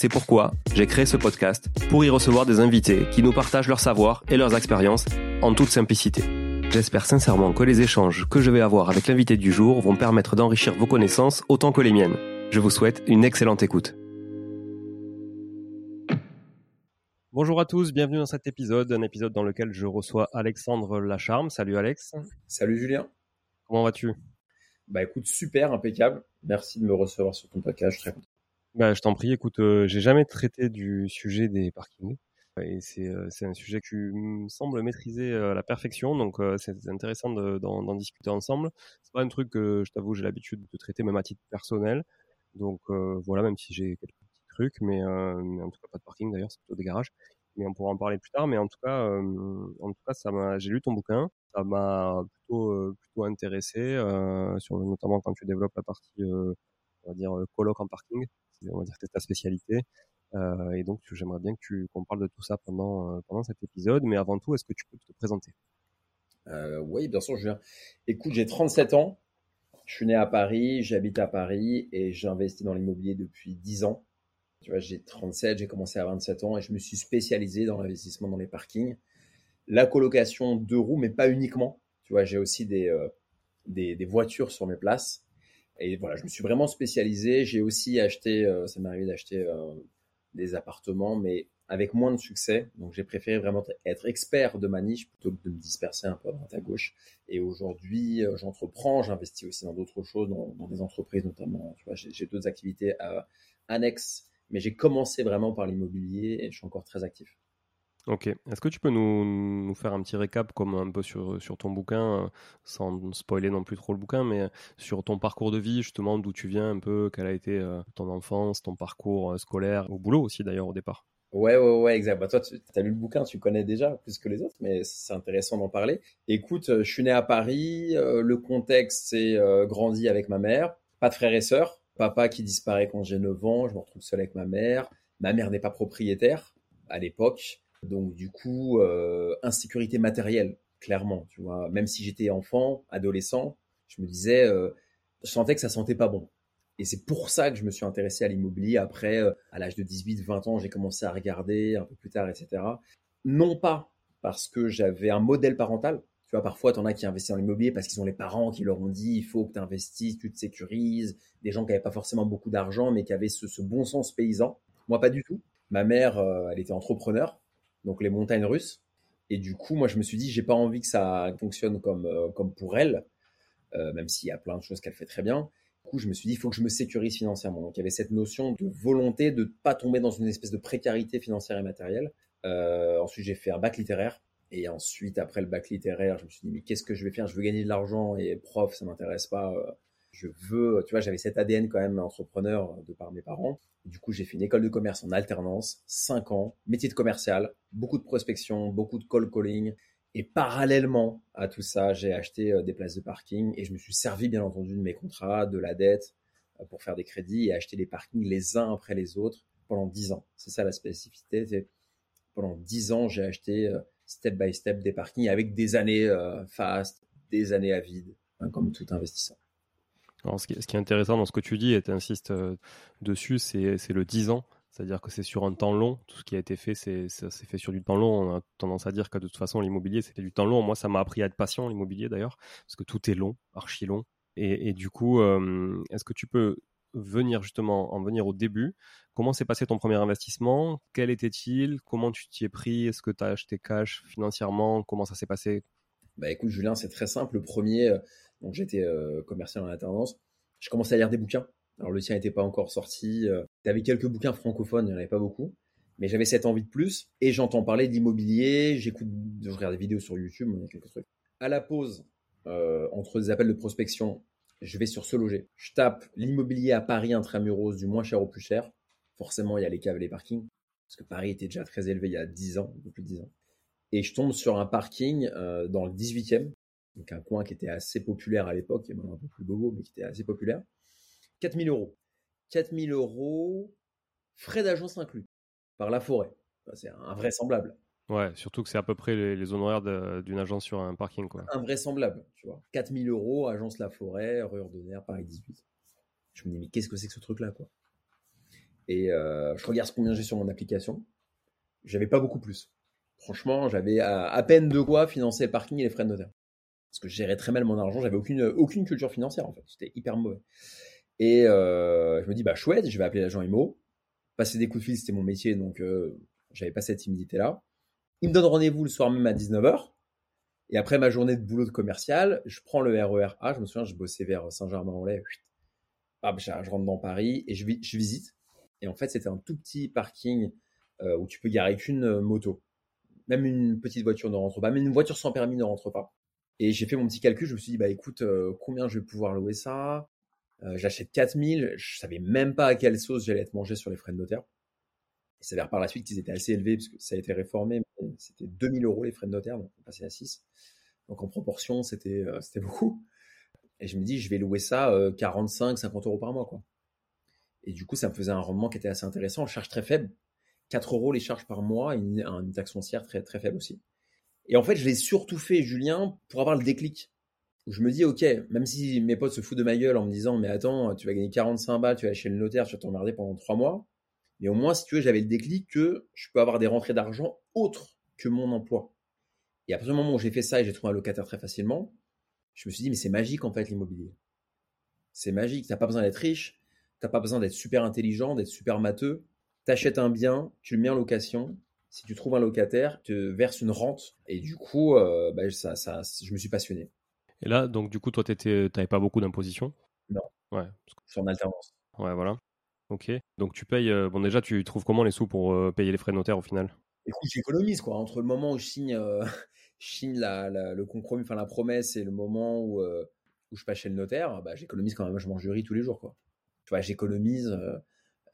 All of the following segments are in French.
C'est pourquoi j'ai créé ce podcast pour y recevoir des invités qui nous partagent leur savoir et leurs expériences en toute simplicité. J'espère sincèrement que les échanges que je vais avoir avec l'invité du jour vont permettre d'enrichir vos connaissances autant que les miennes. Je vous souhaite une excellente écoute. Bonjour à tous, bienvenue dans cet épisode, un épisode dans lequel je reçois Alexandre Lacharme. Salut Alex. Salut Julien. Comment vas-tu? Bah écoute, super, impeccable. Merci de me recevoir sur ton podcast, je suis très content. Bah, je t'en prie, écoute, euh, j'ai jamais traité du sujet des parkings. Et c'est, euh, c'est un sujet que tu me sembles maîtriser euh, à la perfection, donc c'est intéressant d'en, discuter ensemble. C'est pas un truc que je t'avoue j'ai l'habitude de traiter même à titre personnel, donc voilà, même si j'ai quelques petits trucs, mais, mais, en tout cas pas de parking d'ailleurs, c'est plutôt des garages. Mais on pourra en parler plus tard. Mais en tout cas, en tout cas, ça m'a, j'ai lu ton bouquin, ça m'a plutôt plutôt intéressé, sur notamment quand tu développes la partie, on va dire colloque en parking on va dire que c'est ta spécialité. Euh, et donc, j'aimerais bien que qu'on parle de tout ça pendant euh, pendant cet épisode. Mais avant tout, est-ce que tu peux te présenter? Euh, Oui, bien sûr. Écoute, j'ai 37 ans. Je suis né à Paris, j'habite à Paris et j'ai investi dans l'immobilier depuis 10 ans. Tu vois, j'ai 37, j'ai commencé à 27 ans et je me suis spécialisé dans l'investissement dans les parkings, la colocation de roues, mais pas uniquement. Tu vois, j'ai aussi des, des, des voitures sur mes places. Et voilà, je me suis vraiment spécialisé. J'ai aussi acheté, euh, ça m'est arrivé d'acheter euh, des appartements, mais avec moins de succès. Donc j'ai préféré vraiment être expert de ma niche plutôt que de me disperser un peu à droite à gauche. Et aujourd'hui, euh, j'entreprends, j'investis aussi dans d'autres choses, dans, des entreprises notamment. Tu vois, j'ai d'autres activités annexes, mais j'ai commencé vraiment par l'immobilier et je suis encore très actif. Ok. Est-ce que tu peux nous, faire un petit récap, comme un peu sur, ton bouquin, euh, sans spoiler non plus trop le bouquin, mais sur ton parcours de vie, justement, d'où tu viens un peu, quelle a été euh, ton enfance, ton parcours euh, scolaire, au boulot aussi d'ailleurs au départ? Ouais, ouais, ouais, exact. Bah, toi, tu as lu le bouquin, tu connais déjà plus que les autres, mais c'est intéressant d'en parler. Écoute, je suis né à Paris, le contexte, c'est grandi avec ma mère, pas de frères et sœurs, papa qui disparaît quand j'ai 9 ans, je me retrouve seul avec ma mère. Ma mère n'est pas propriétaire à l'époque. Donc du coup, euh, insécurité matérielle, clairement, tu vois. Même si j'étais enfant, adolescent, je me disais, euh, je sentais que ça sentait pas bon. Et c'est pour ça que je me suis intéressé à l'immobilier. Après, euh, à l'âge de 18, 20 ans, j'ai commencé à regarder un peu plus tard, etc. Non pas parce que j'avais un modèle parental. Tu vois, parfois, tu en as qui investissent dans l'immobilier parce qu'ils ont les parents qui leur ont dit il faut que tu investisses, tu te sécurises. Des gens qui n'avaient pas forcément beaucoup d'argent, mais qui avaient ce, ce, bon sens paysan. Moi, pas du tout. Ma mère, elle était entrepreneur donc les montagnes russes. Et du coup, moi, je me suis dit, j'ai pas envie que ça fonctionne comme, euh, comme pour elle, euh, même s'il y a plein de choses qu'elle fait très bien. Du coup, je me suis dit, il faut que je me sécurise financièrement. Donc, il y avait cette notion de volonté de ne pas tomber dans une espèce de précarité financière et matérielle. Euh, ensuite, j'ai fait un bac littéraire. Et ensuite, après le bac littéraire, je me suis dit, mais qu'est-ce que je vais faire? Je veux gagner de l'argent et prof, ça m'intéresse pas. Je veux, tu vois, j'avais cet ADN quand même entrepreneur de par mes parents. du coup, j'ai fait une école de commerce en alternance, 5 ans, métier de commercial, beaucoup de prospection, beaucoup de call calling. Et parallèlement à tout ça, j'ai acheté euh, des places de parking et je me suis servi bien entendu de mes contrats, de la dette euh, pour faire des crédits et acheter des parkings les uns après les autres pendant 10 ans. C'est ça la spécificité. Pendant 10 ans, j'ai acheté euh, step by step des parkings avec des années fast, des années à vide, hein, comme tout investisseur. Alors, ce, qui, est intéressant dans ce que tu dis, et tu insistes euh, dessus, c'est le 10 ans. C'est-à-dire que c'est sur un temps long. Tout ce qui a été fait, c'est fait sur du temps long. On a tendance à dire que de toute façon, l'immobilier, c'était du temps long. Moi, ça m'a appris à être patient, l'immobilier d'ailleurs, parce que tout est long, archi long. Et, du coup, euh, est-ce que tu peux venir justement en venir au début? Comment s'est passé ton premier investissement? Quel était-il? Comment tu t'y es pris? Est-ce que tu as acheté cash financièrement? Comment ça s'est passé? Bah écoute, Julien, c'est très simple. Le premier, euh, donc j'étais euh, commercial en alternance. Je commençais à lire des bouquins. Alors le tien n'était pas encore sorti. Euh, avait quelques bouquins francophones, il n'y en avait pas beaucoup. Mais j'avais cette envie de plus. Et j'entends parler d'immobilier, j'écoute, je regarde des vidéos sur YouTube, a quelques trucs. À la pause, euh, entre des appels de prospection, je vais sur ce loger. Je tape l'immobilier à Paris intramuros du moins cher au plus cher. Forcément, il y a les caves et les parkings. Parce que Paris était déjà très élevé il y a 10 ans, depuis 10 ans. Et je tombe sur un parking dans le 18e, donc un coin qui était assez populaire à l'époque, qui est maintenant un peu plus bobo, mais qui était assez populaire. 4000 euros. 4000 euros, frais d'agence inclus, par la forêt. C'est invraisemblable. Ouais, surtout que c'est à peu près les, honoraires d'une agence sur un parking. Quoi. Invraisemblable, tu vois. 4000 euros, agence La Forêt, rue Ordonnaire, Paris 18. Je me dis, mais qu'est-ce que c'est que ce truc-là, quoi? Et euh, je regarde combien j'ai sur mon application. J'avais pas beaucoup plus. Franchement, j'avais à, à, peine de quoi financer le parking et les frais de notaire parce que je gérais très mal mon argent, j'avais aucune, aucune culture financière en fait, c'était hyper mauvais. Et euh, je me dis, bah chouette, je vais appeler l'agent IMO. Passer des coups de fil, c'était mon métier, donc euh, j'avais pas cette timidité-là. Il me donne rendez-vous le soir même à 19h. Et après ma journée de boulot de commercial, je prends le RER A. Je me souviens, je bossais vers Saint-Germain-en-Laye. je rentre dans Paris et je, visite. Et en fait, c'était un tout petit parking euh, où tu peux garer qu'une moto. Même une petite voiture ne rentre pas. Même une voiture sans permis ne rentre pas. Et j'ai fait mon petit calcul, je me suis dit, bah écoute, euh, combien je vais pouvoir louer ça? Euh, J'achète 4000, je savais même pas à quelle sauce j'allais être mangé sur les frais de notaire. Ça s'avère par la suite qu'ils étaient assez élevés, parce que ça a été réformé, c'était 2000 euros les frais de notaire, donc on passait à 6. Donc en proportion, c'était euh, c'était beaucoup. Et je me dis, je vais louer ça 45, 50 euros par mois. quoi. Et du coup, ça me faisait un rendement qui était assez intéressant, charge très faible. 4 euros les charges par mois, une, une taxe foncière très, très faible aussi. Et en fait, je l'ai surtout fait, Julien, pour avoir le déclic. je me dis, ok, même si mes potes se foutent de ma gueule en me disant, mais attends, tu vas gagner 45 balles, tu vas chez le notaire, tu vas t'emmerder pendant trois mois. Mais au moins, si tu veux, j'avais le déclic que je peux avoir des rentrées d'argent autres que mon emploi. Et à partir du moment où j'ai fait ça et j'ai trouvé un locataire très facilement, je me suis dit, mais c'est magique en fait l'immobilier. C'est magique. T'as pas besoin d'être riche, t'as pas besoin d'être super intelligent, d'être super matheux. T'achètes un bien, tu le mets en location, si tu trouves un locataire, te verse une rente. Et du coup, euh, bah, ça, ça, je me suis passionné. Et là, donc du coup, toi, tu n'avais pas beaucoup d'imposition? Non. Ouais. Je suis en alternance. Ouais, voilà. Ok. Donc tu payes. Euh, bon, déjà, tu trouves comment les sous pour euh, payer les frais de notaire au final? Écoute, j'économise quoi. Entre le moment où je signe, signe la, le compromis, enfin la promesse, et le moment où, où je passe chez le notaire, bah, j'économise quand même. Je mange riz tous les jours quoi. Tu vois, j'économise.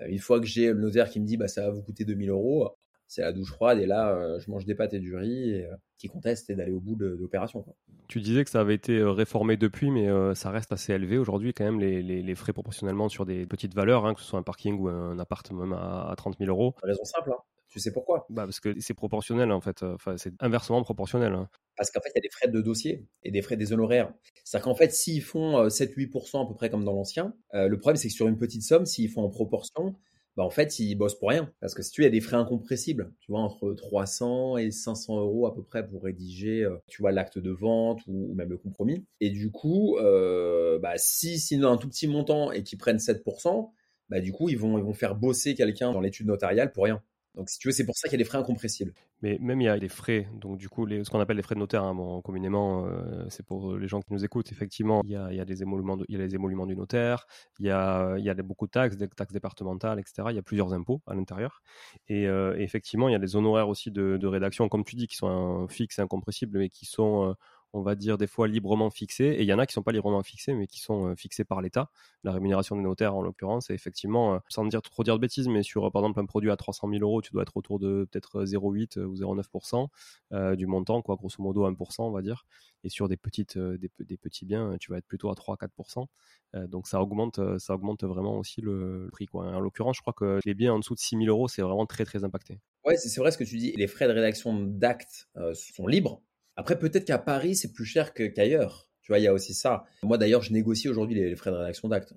une fois que j'ai le notaire qui me dit bah ça va vous coûter 2000 euros, c'est la douche froide et là euh, je mange des pâtes et du riz et euh, qui conteste et d'aller au bout de, l'opération. Tu disais que ça avait été euh, réformé depuis, mais ça reste assez élevé aujourd'hui quand même les, les, frais proportionnellement sur des petites valeurs, hein, que ce soit un parking ou un appartement même à, 30 000 euros. Raison simple, hein. tu sais pourquoi? Bah Parce que c'est proportionnel en fait, enfin, c'est inversement proportionnel. Hein. Parce qu'en fait, il y a des frais de dossier et des frais des honoraires. C'est-à-dire qu'en fait, s'ils font 7-8% à peu près comme dans l'ancien, le problème c'est que sur une petite somme, s'ils font en proportion, bah en fait, ils bossent pour rien. Parce que si tu as des frais incompressibles, tu vois, entre 300 et 500 euros à peu près pour rédiger, euh, tu vois, l'acte de vente ou, même le compromis. Et du coup, euh, bah, si sinon un tout petit montant et qu'ils prennent 7%, bah, du coup, ils vont, ils vont faire bosser quelqu'un dans l'étude notariale pour rien. Donc, si tu veux, c'est pour ça qu'il y a des frais incompressibles. Mais même il y a des frais, donc du coup, les, ce qu'on appelle les frais de notaire, hein, communément, euh, c'est pour les gens qui nous écoutent. Effectivement, il y a, il y a des émoluments, il y a les émoluments du notaire, il y a, il y a beaucoup de taxes, des taxes départementales, etc. Il y a plusieurs impôts à l'intérieur. Et, euh, effectivement, il y a des honoraires aussi de, rédaction, comme tu dis, qui sont fixes et incompressibles, mais qui sont euh, on va dire des fois librement fixés, et il y en a qui sont pas librement fixés, mais qui sont euh, fixés par l'État. La rémunération des notaires, en l'occurrence, et effectivement, euh, sans dire trop dire de bêtises, mais sur par exemple un produit à 300 000 euros, tu dois être autour de peut-être 0,8 ou 0,9% du montant, quoi, grosso modo 1%, on va dire. Et sur des petites, des, petits biens, tu vas être plutôt à 3-4%. donc ça augmente, ça augmente vraiment aussi le, prix, quoi. En l'occurrence, je crois que les biens en dessous de 6 000 euros, c'est vraiment très très impacté. Ouais, c'est vrai ce que tu dis. Les frais de rédaction d'actes sont libres après, peut-être qu'à Paris, c'est plus cher qu'ailleurs. tu vois, il y a aussi ça. Moi, d'ailleurs, je négocie aujourd'hui les, frais de rédaction d'acte.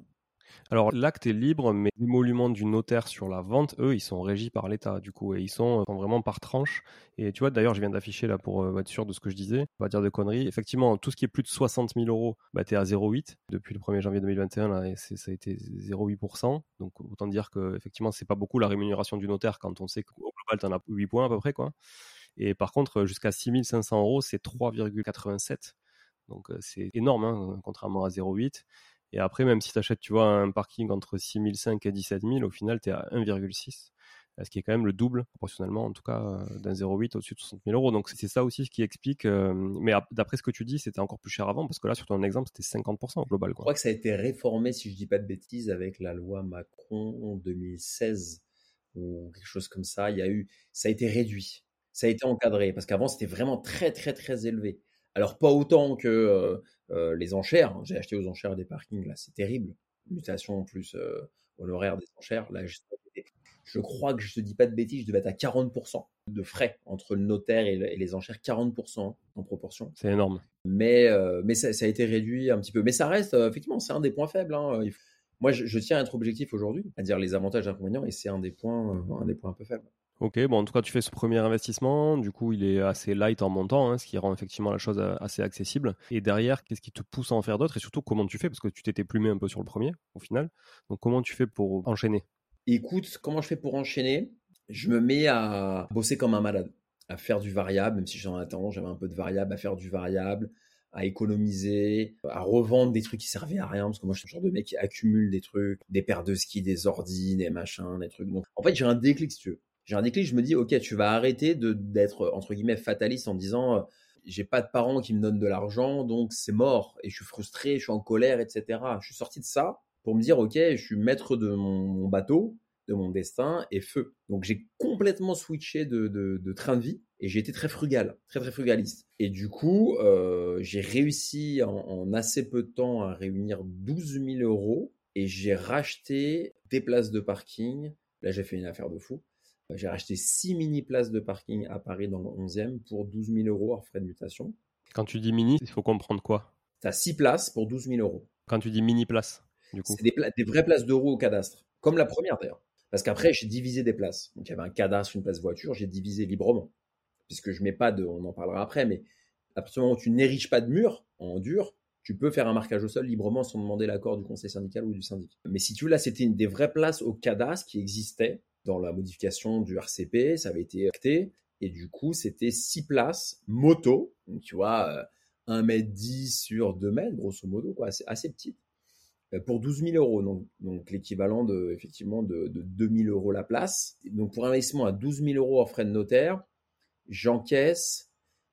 Alors l'acte est libre, mais l'émolument du notaire sur la vente, eux, ils sont régis par l'État, du coup, et ils sont, vraiment par tranche. Et tu vois, d'ailleurs, je viens d'afficher là pour euh, être sûr de ce que je disais, pas dire de conneries. Effectivement, tout ce qui est plus de 60 000 euros, bah, es à 0,8 depuis le 1er janvier 2021, là, et ça a été 0,8%. Donc autant dire que effectivement, c'est pas beaucoup la rémunération du notaire quand on sait qu'au global, en as 8 points à peu près, quoi. Et par contre, jusqu'à 6500 euros, c'est 3,87. Donc c'est énorme, hein, contrairement à 0,8. Et après, même si tu achètes, tu vois, un parking entre 6005 et 17 000, au final, tu es à 1,6. Ce qui est quand même le double, proportionnellement, en tout cas, d'un 0,8 au-dessus de 60 000 euros. Donc c'est ça aussi ce qui explique. mais d'après ce que tu dis, c'était encore plus cher avant, parce que là, sur ton exemple, c'était 50% au global. Quoi. Je crois que ça a été réformé, si je dis pas de bêtises, avec la loi Macron en 2016 ou quelque chose comme ça. Il y a eu, ça a été réduit ça a été encadré parce qu'avant c'était vraiment très très très élevé. Alors pas autant que euh, euh, les enchères. Hein. J'ai acheté aux enchères des parkings là, c'est terrible. Mutation plus euh, honoraire des enchères. Là, je, crois que je te dis pas de bêtises, je devais être à 40% de frais entre le notaire et, les enchères, 40% en proportion. C'est énorme. Mais mais ça, a été réduit un petit peu. Mais ça reste effectivement c'est un des points faibles. Hein. Moi, je, tiens à être objectif aujourd'hui, à dire les avantages et inconvénients, et c'est un des points un des points un peu faibles. Ok, bon, en tout cas, tu fais ce premier investissement. Du coup, il est assez light en montant, hein, ce qui rend effectivement la chose euh, assez accessible. Et derrière, qu'est-ce qui te pousse à en faire d'autres? Et surtout, comment tu fais? Parce que tu t'étais plumé un peu sur le premier, au final. Donc, comment tu fais pour enchaîner? Écoute, comment je fais pour enchaîner? Je me mets à bosser comme un malade, à faire du variable, même si j'en attends, j'avais un peu de variable, à faire du variable, à économiser, à revendre des trucs qui servaient à rien, parce que moi je suis le genre de mec qui accumule des trucs, des paires de skis, des ordi, des machins, des trucs. Donc en fait j'ai un déclic si tu veux j'ai un déclic, je me dis, ok, tu vas arrêter de d'être entre guillemets fataliste en disant, euh, j'ai pas de parents qui me donnent de l'argent, donc c'est mort et je suis frustré, je suis en colère, etc. Je suis sorti de ça pour me dire, ok, je suis maître de mon, bateau, de mon destin et feu. Donc j'ai complètement switché de, de, train de vie et j'ai été très frugal, très très frugaliste. Et du coup, euh, j'ai réussi en, en, assez peu de temps à réunir 12 000 euros et j'ai racheté des places de parking. Là, j'ai fait une affaire de fou. J'ai racheté 6 mini places de parking à Paris dans le 11e pour 12 000 euros hors frais de mutation. Quand tu dis mini, il faut comprendre quoi? Tu as 6 places pour 12 000 euros. Quand tu dis mini places, du coup C'est des, des, vraies places de roues au cadastre. Comme la première d'ailleurs. Parce qu'après, j'ai divisé des places. Donc il y avait un cadastre, une place voiture, j'ai divisé librement. Puisque je mets pas de, on en parlera après, mais à partir du moment où tu n'ériges pas de mur en dur, tu peux faire un marquage au sol librement sans demander l'accord du conseil syndical ou du syndic. Mais si tu veux, là, c'était des vraies places au cadastre qui existaient dans la modification du RCP, ça avait été acté. Et du coup, c'était 6 places moto. Donc, tu vois, 1m10 euh, sur 2 mètres, grosso modo, quoi, assez, assez petite. Euh, pour 12 000 euros, donc, donc l'équivalent de, effectivement, de, de 2 000 euros la place. Donc, pour un investissement à 12 000 euros en frais de notaire, j'encaisse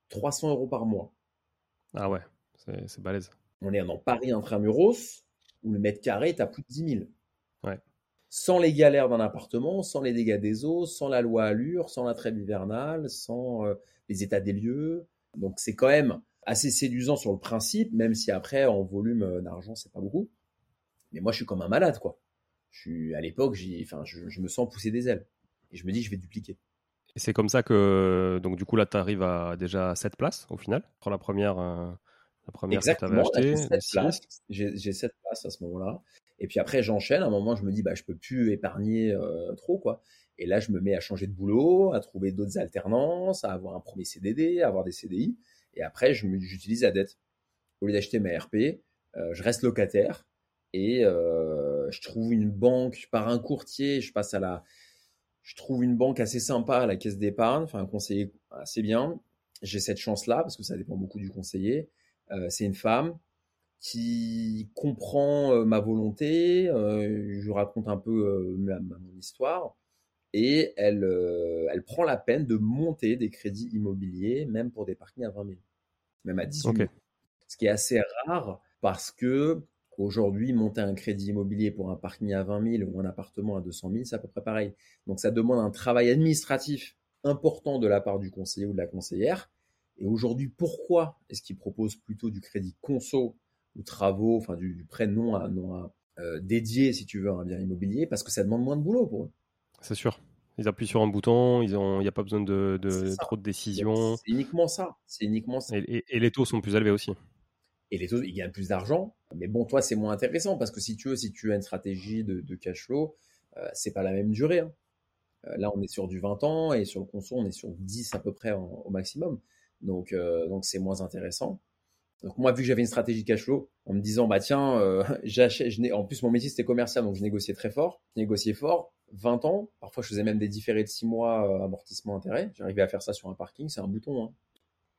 300 euros par mois. Ah ouais, c'est balèze. On est dans Paris intramuros, où le mètre carré est à plus de 10 000 sans les galères d'un appartement, sans les dégâts des eaux, sans la loi Allure, sans la trêve hivernale, sans euh, les états des lieux. Donc c'est quand même assez séduisant sur le principe, même si après en volume euh, d'argent c'est pas beaucoup. Mais moi je suis comme un malade quoi. Je suis à l'époque, enfin je, me sens pousser des ailes et je me dis je vais dupliquer. Et c'est comme ça que donc du coup là tu arrives à déjà 7 places au final. Pour la première euh, la première Exactement, j'ai 7 places. J'ai 7 places à ce moment-là. Et puis après, j'enchaîne. À un moment, je me dis, bah, je peux plus épargner euh, trop, quoi. Et là, je me mets à changer de boulot, à trouver d'autres alternances, à avoir un premier CDD, à avoir des CDI. Et après, j'utilise la dette. Au lieu d'acheter ma RP, euh, je reste locataire et euh, je trouve une banque par un courtier. Je passe à la, je trouve une banque assez sympa à la caisse d'épargne, enfin un conseiller assez bien. J'ai cette chance-là parce que ça dépend beaucoup du conseiller. c'est une femme qui comprend euh, ma volonté, euh, je raconte un peu euh, ma, mon histoire, et elle, elle prend la peine de monter des crédits immobiliers, même pour des parkings à 20 000. même à 18 mois. Ce qui est assez rare parce que aujourd'hui, monter un crédit immobilier pour un parking à 20 000 ou un appartement à 200 000, c'est à peu près pareil. Donc ça demande un travail administratif important de la part du conseiller ou de la conseillère. Et aujourd'hui, pourquoi est-ce qu'ils proposent plutôt du crédit conso travaux, enfin du, prêt non, à, non euh, dédié, si tu veux, à un bien immobilier, parce que ça demande moins de boulot pour eux. C'est sûr. Ils appuient sur un bouton, il n'y a pas besoin de, trop de décisions. C'est uniquement ça. C'est uniquement ça. Et, les taux sont plus élevés aussi. Et les taux, ils gagnent plus d'argent. Mais bon, toi, c'est moins intéressant parce que si tu veux, si tu as une stratégie de, cash flow, euh, c'est pas la même durée. Hein. Euh, là, on est sur du 20 ans et sur le conso, on est sur 10 à peu près au maximum. Donc, euh, donc c'est moins intéressant. Donc moi, vu que j'avais une stratégie cash flow, en me disant bah tiens, euh, j'achète, en plus mon métier c'était commercial, donc je négociais très fort, je négociais fort. 20 ans, parfois je faisais même des différés de 6 mois amortissement intérêt. J'arrivais à faire ça sur un parking, c'est un bouton. Hein.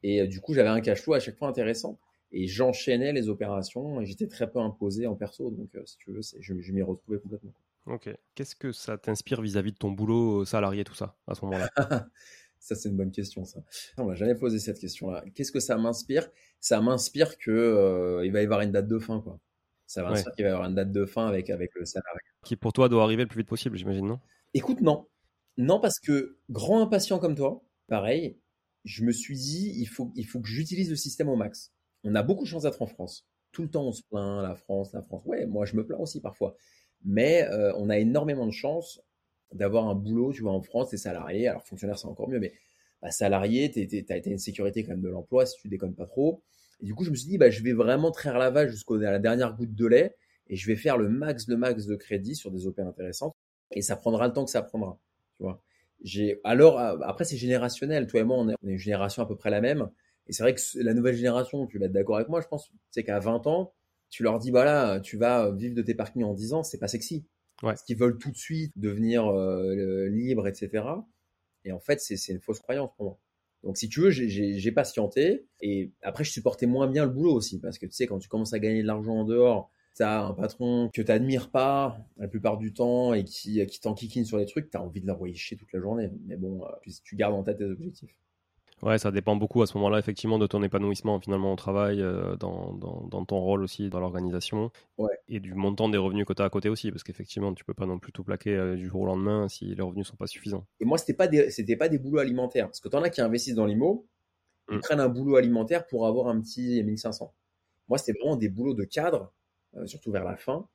Et du coup, j'avais un cash flow à chaque fois intéressant. Et j'enchaînais les opérations et j'étais très peu imposé en perso. Donc, si tu veux, je, je m'y retrouvais complètement. Ok. Qu'est-ce que ça t'inspire vis-à-vis de ton boulot euh, salarié, tout ça, à ce moment-là? Ça, c'est une bonne question, ça. On m'a jamais posé cette question-là. Qu'est-ce que ça m'inspire? Ça m'inspire que euh, il va y avoir une date de fin, quoi. Ça m'inspire qu'il va y avoir une date de fin avec, avec le salarié. Qui, pour toi, doit arriver le plus vite possible, j'imagine, non? Écoute, non. Non, parce que, grand impatient comme toi, pareil, je me suis dit, il faut, il faut que j'utilise le système au max. On a beaucoup de chance d'être en France. Tout le temps, on se plaint, la France, la France. Ouais, moi, je me plains aussi parfois. Mais euh, on a énormément de chance d'avoir un boulot, tu vois, en France, t'es salarié. Alors, fonctionnaire, c'est encore mieux, mais bah, salarié, t'as une sécurité quand même de l'emploi, si tu déconnes pas trop. Et du coup, je me suis dit, bah, je vais vraiment traire la vache jusqu'à la dernière goutte de lait et je vais faire le max, le max de crédit sur des opérations intéressantes. Et ça prendra le temps que ça prendra, tu vois. J'ai, alors, euh, après, c'est générationnel. Toi et moi, on est, une génération à peu près la même. Et c'est vrai que la nouvelle génération, tu vas être d'accord avec moi, je pense, c'est qu'à 20 ans, tu leur dis, voilà, tu vas vivre de tes parkings en 10 ans, c'est pas sexy. Ouais. Qu'ils veulent tout de suite devenir euh, libres, etc. Et en fait, c'est une fausse croyance pour moi. Donc, si tu veux, j'ai patienté. Et après, je supportais moins bien le boulot aussi. Parce que tu sais, quand tu commences à gagner de l'argent en dehors, tu as un patron que tu n'admires pas la plupart du temps et qui, qui t'enquiquine sur les trucs, tu as envie de l'envoyer chier toute la journée. Mais bon, euh, tu gardes en tête tes objectifs? Ouais, ça dépend beaucoup à ce moment-là, effectivement, de ton épanouissement finalement au travail, euh, dans, dans, ton rôle aussi dans l'organisation, et du montant des revenus que tu as à côté aussi, parce qu'effectivement, tu peux pas non plus tout plaquer euh, du jour au lendemain si les revenus sont pas suffisants. Et moi, c'était pas des, c'était pas des boulots alimentaires, parce que tu en as qui investissent dans l'IMO, ils mm. prennent un boulot alimentaire pour avoir un petit 1500. Moi, c'était vraiment des boulots de cadre, euh, surtout vers la fin,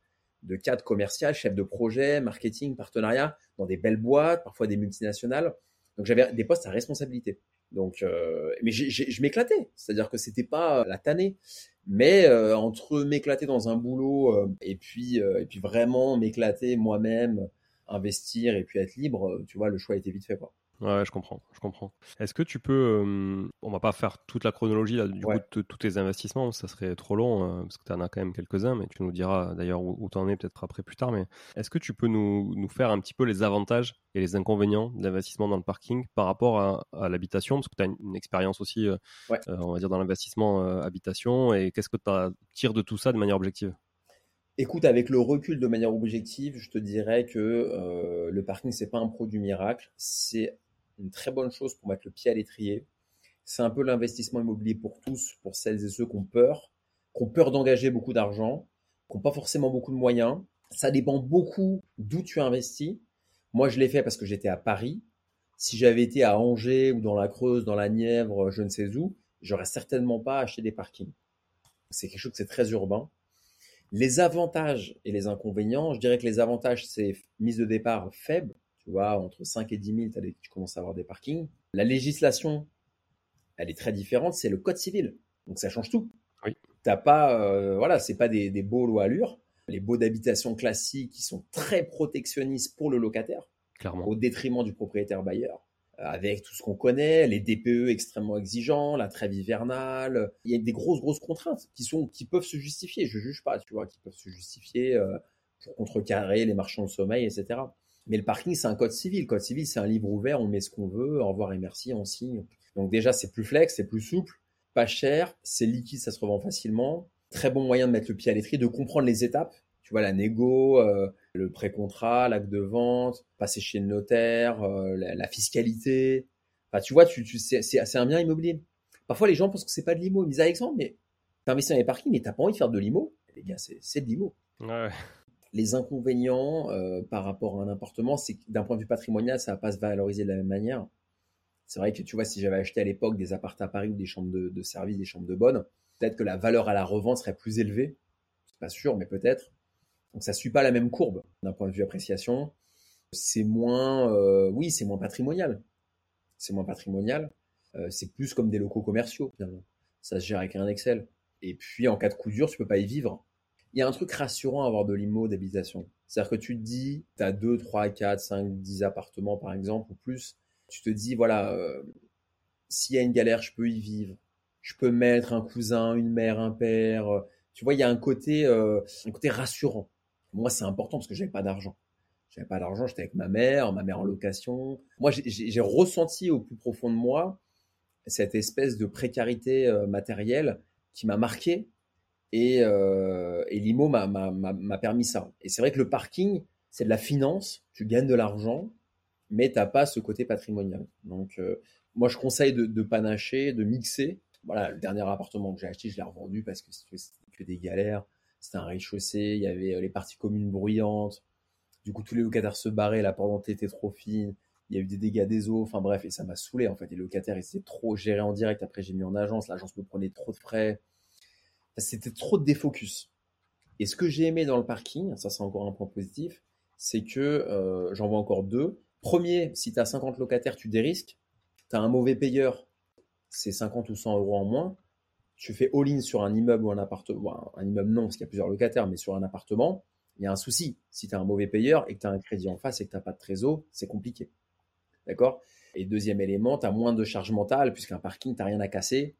de cadre commercial, chef de projet, marketing, partenariat, dans des belles boîtes, parfois des multinationales. Donc j'avais des postes à responsabilité. Donc, euh, mais je m'éclatais. C'est-à-dire que c'était pas la tannée. Mais euh, entre m'éclater dans un boulot euh, et puis et puis vraiment m'éclater moi-même, investir et puis être libre, tu vois, le choix était vite fait quoi. Ouais, je comprends, je comprends. Est-ce que tu peux, euh, on va pas faire toute la chronologie là, du coup de, tous tes investissements, ça serait trop long euh, parce que tu en as quand même quelques-uns, mais tu nous diras d'ailleurs où, tu en es peut-être après plus tard. Mais est-ce que tu peux nous, nous, faire un petit peu les avantages et les inconvénients d'investissement dans le parking par rapport à, l'habitation, parce que tu as une, expérience aussi, euh, on va dire dans l'investissement habitation, et qu'est-ce que tu tires de tout ça de manière objective? Écoute, avec le recul de manière objective, je te dirais que le parking, c'est pas un produit miracle. C'est une très bonne chose pour mettre le pied à l'étrier. C'est un peu l'investissement immobilier pour tous, pour celles et ceux qui ont peur, qui ont peur d'engager beaucoup d'argent, qui n'ont pas forcément beaucoup de moyens. Ça dépend beaucoup d'où tu investis. Moi, je l'ai fait parce que j'étais à Paris. Si j'avais été à Angers ou dans la Creuse, dans la Nièvre, je ne sais où, j'aurais certainement pas acheté des parkings. C'est quelque chose qui est très urbain. Les avantages et les inconvénients, je dirais que les avantages, c'est mise de départ faible tu vois, entre 5 et 10 000, tu commences à avoir des parkings. La législation, elle est très différente, c'est le code civil. Donc ça change tout. Oui. T'as pas, euh, voilà, c'est pas des, des beaux lois allure. Les baux d'habitation classiques qui sont très protectionnistes pour le locataire, Clairement. au détriment du propriétaire bailleur. Euh, avec tout ce qu'on connaît, les DPE extrêmement exigeants, la trêve hivernale, il y a des grosses grosses contraintes qui sont qui peuvent se justifier. Je juge pas, tu vois, qui peuvent se justifier euh, pour contrecarrer les marchands de sommeil, etc. Mais le parking, c'est un code civil. Le code civil, c'est un livre ouvert, on met ce qu'on veut, au revoir et merci, on signe. Donc déjà, c'est plus flex, c'est plus souple, pas cher, c'est liquide, ça se revend facilement. Très bon moyen de mettre le pied à l'étrier, de comprendre les étapes. Tu vois, la négo, euh, le pré-contrat, l'acte de vente, passer chez le notaire, euh, la, fiscalité. Enfin, tu vois, c'est un bien immobilier. Parfois, les gens pensent que c'est pas de l'IMO. Ils disent, Alexandre, mais t'as investi dans les parkings, mais t'as pas envie de faire de l'IMO. Les gars, c'est de l'IMO. Ouais. Les inconvénients euh, par rapport à un appartement, c'est que d'un point de vue patrimonial, ça va pas se valoriser de la même manière. C'est vrai que tu vois, si j'avais acheté à l'époque des appartements à Paris ou des chambres de, de service, des chambres de bonne, peut-être que la valeur à la revente serait plus élevée. C'est pas sûr, mais peut-être. Donc ça suit pas la même courbe d'un point de vue appréciation. C'est moins, euh, oui, c'est moins patrimonial. C'est moins patrimonial. Euh, c'est plus comme des locaux commerciaux. Ça se gère avec un Excel. Et puis en cas de coup dur, tu peux pas y vivre. Il y a un truc rassurant à avoir de l'IMO d'habitation. C'est-à-dire que tu te dis, tu as 2, 3, 4, 5, 10 appartements par exemple ou plus. Tu te dis, voilà, euh, s'il y a une galère, je peux y vivre. Je peux mettre un cousin, une mère, un père. Tu vois, il y a un côté, euh, un côté rassurant. Moi, c'est important parce que j'avais pas d'argent. J'avais pas d'argent, j'étais avec ma mère, ma mère en location. Moi, j'ai ressenti au plus profond de moi cette espèce de précarité euh, matérielle qui m'a marqué et, euh, et l'IMO m'a permis ça. Et c'est vrai que le parking, c'est de la finance, tu gagnes de l'argent, mais t'as pas ce côté patrimonial. Donc, euh, moi, je conseille de, de panacher, de mixer. Voilà, le dernier appartement que j'ai acheté, je l'ai revendu parce que c'était que des galères. C'était un rez-de-chaussée, il y avait euh, les parties communes bruyantes. Du coup, tous les locataires se barraient, la porte était trop fine. Il y a eu des dégâts des eaux, enfin bref, et ça m'a saoulé en fait. Les locataires, ils étaient trop gérés en direct. Après, j'ai mis en agence, l'agence me prenait trop de frais. C'était trop de défocus. Et ce que j'ai aimé dans le parking, ça c'est encore un point positif, c'est que euh, j'en vois encore deux. Premier, si tu as 50 locataires, tu dérisques. Tu as un mauvais payeur, c'est 50 ou 100 euros en moins tu fais all-in sur un immeuble ou un appartement, un immeuble non, parce qu'il y a plusieurs locataires, mais sur un appartement, il y a un souci. Si tu as un mauvais payeur et que tu as un crédit en face et que tu n'as pas de trésor, c'est compliqué. D'accord? Et deuxième élément, tu as moins de charge mentale, puisqu'un parking, tu n'as rien à casser.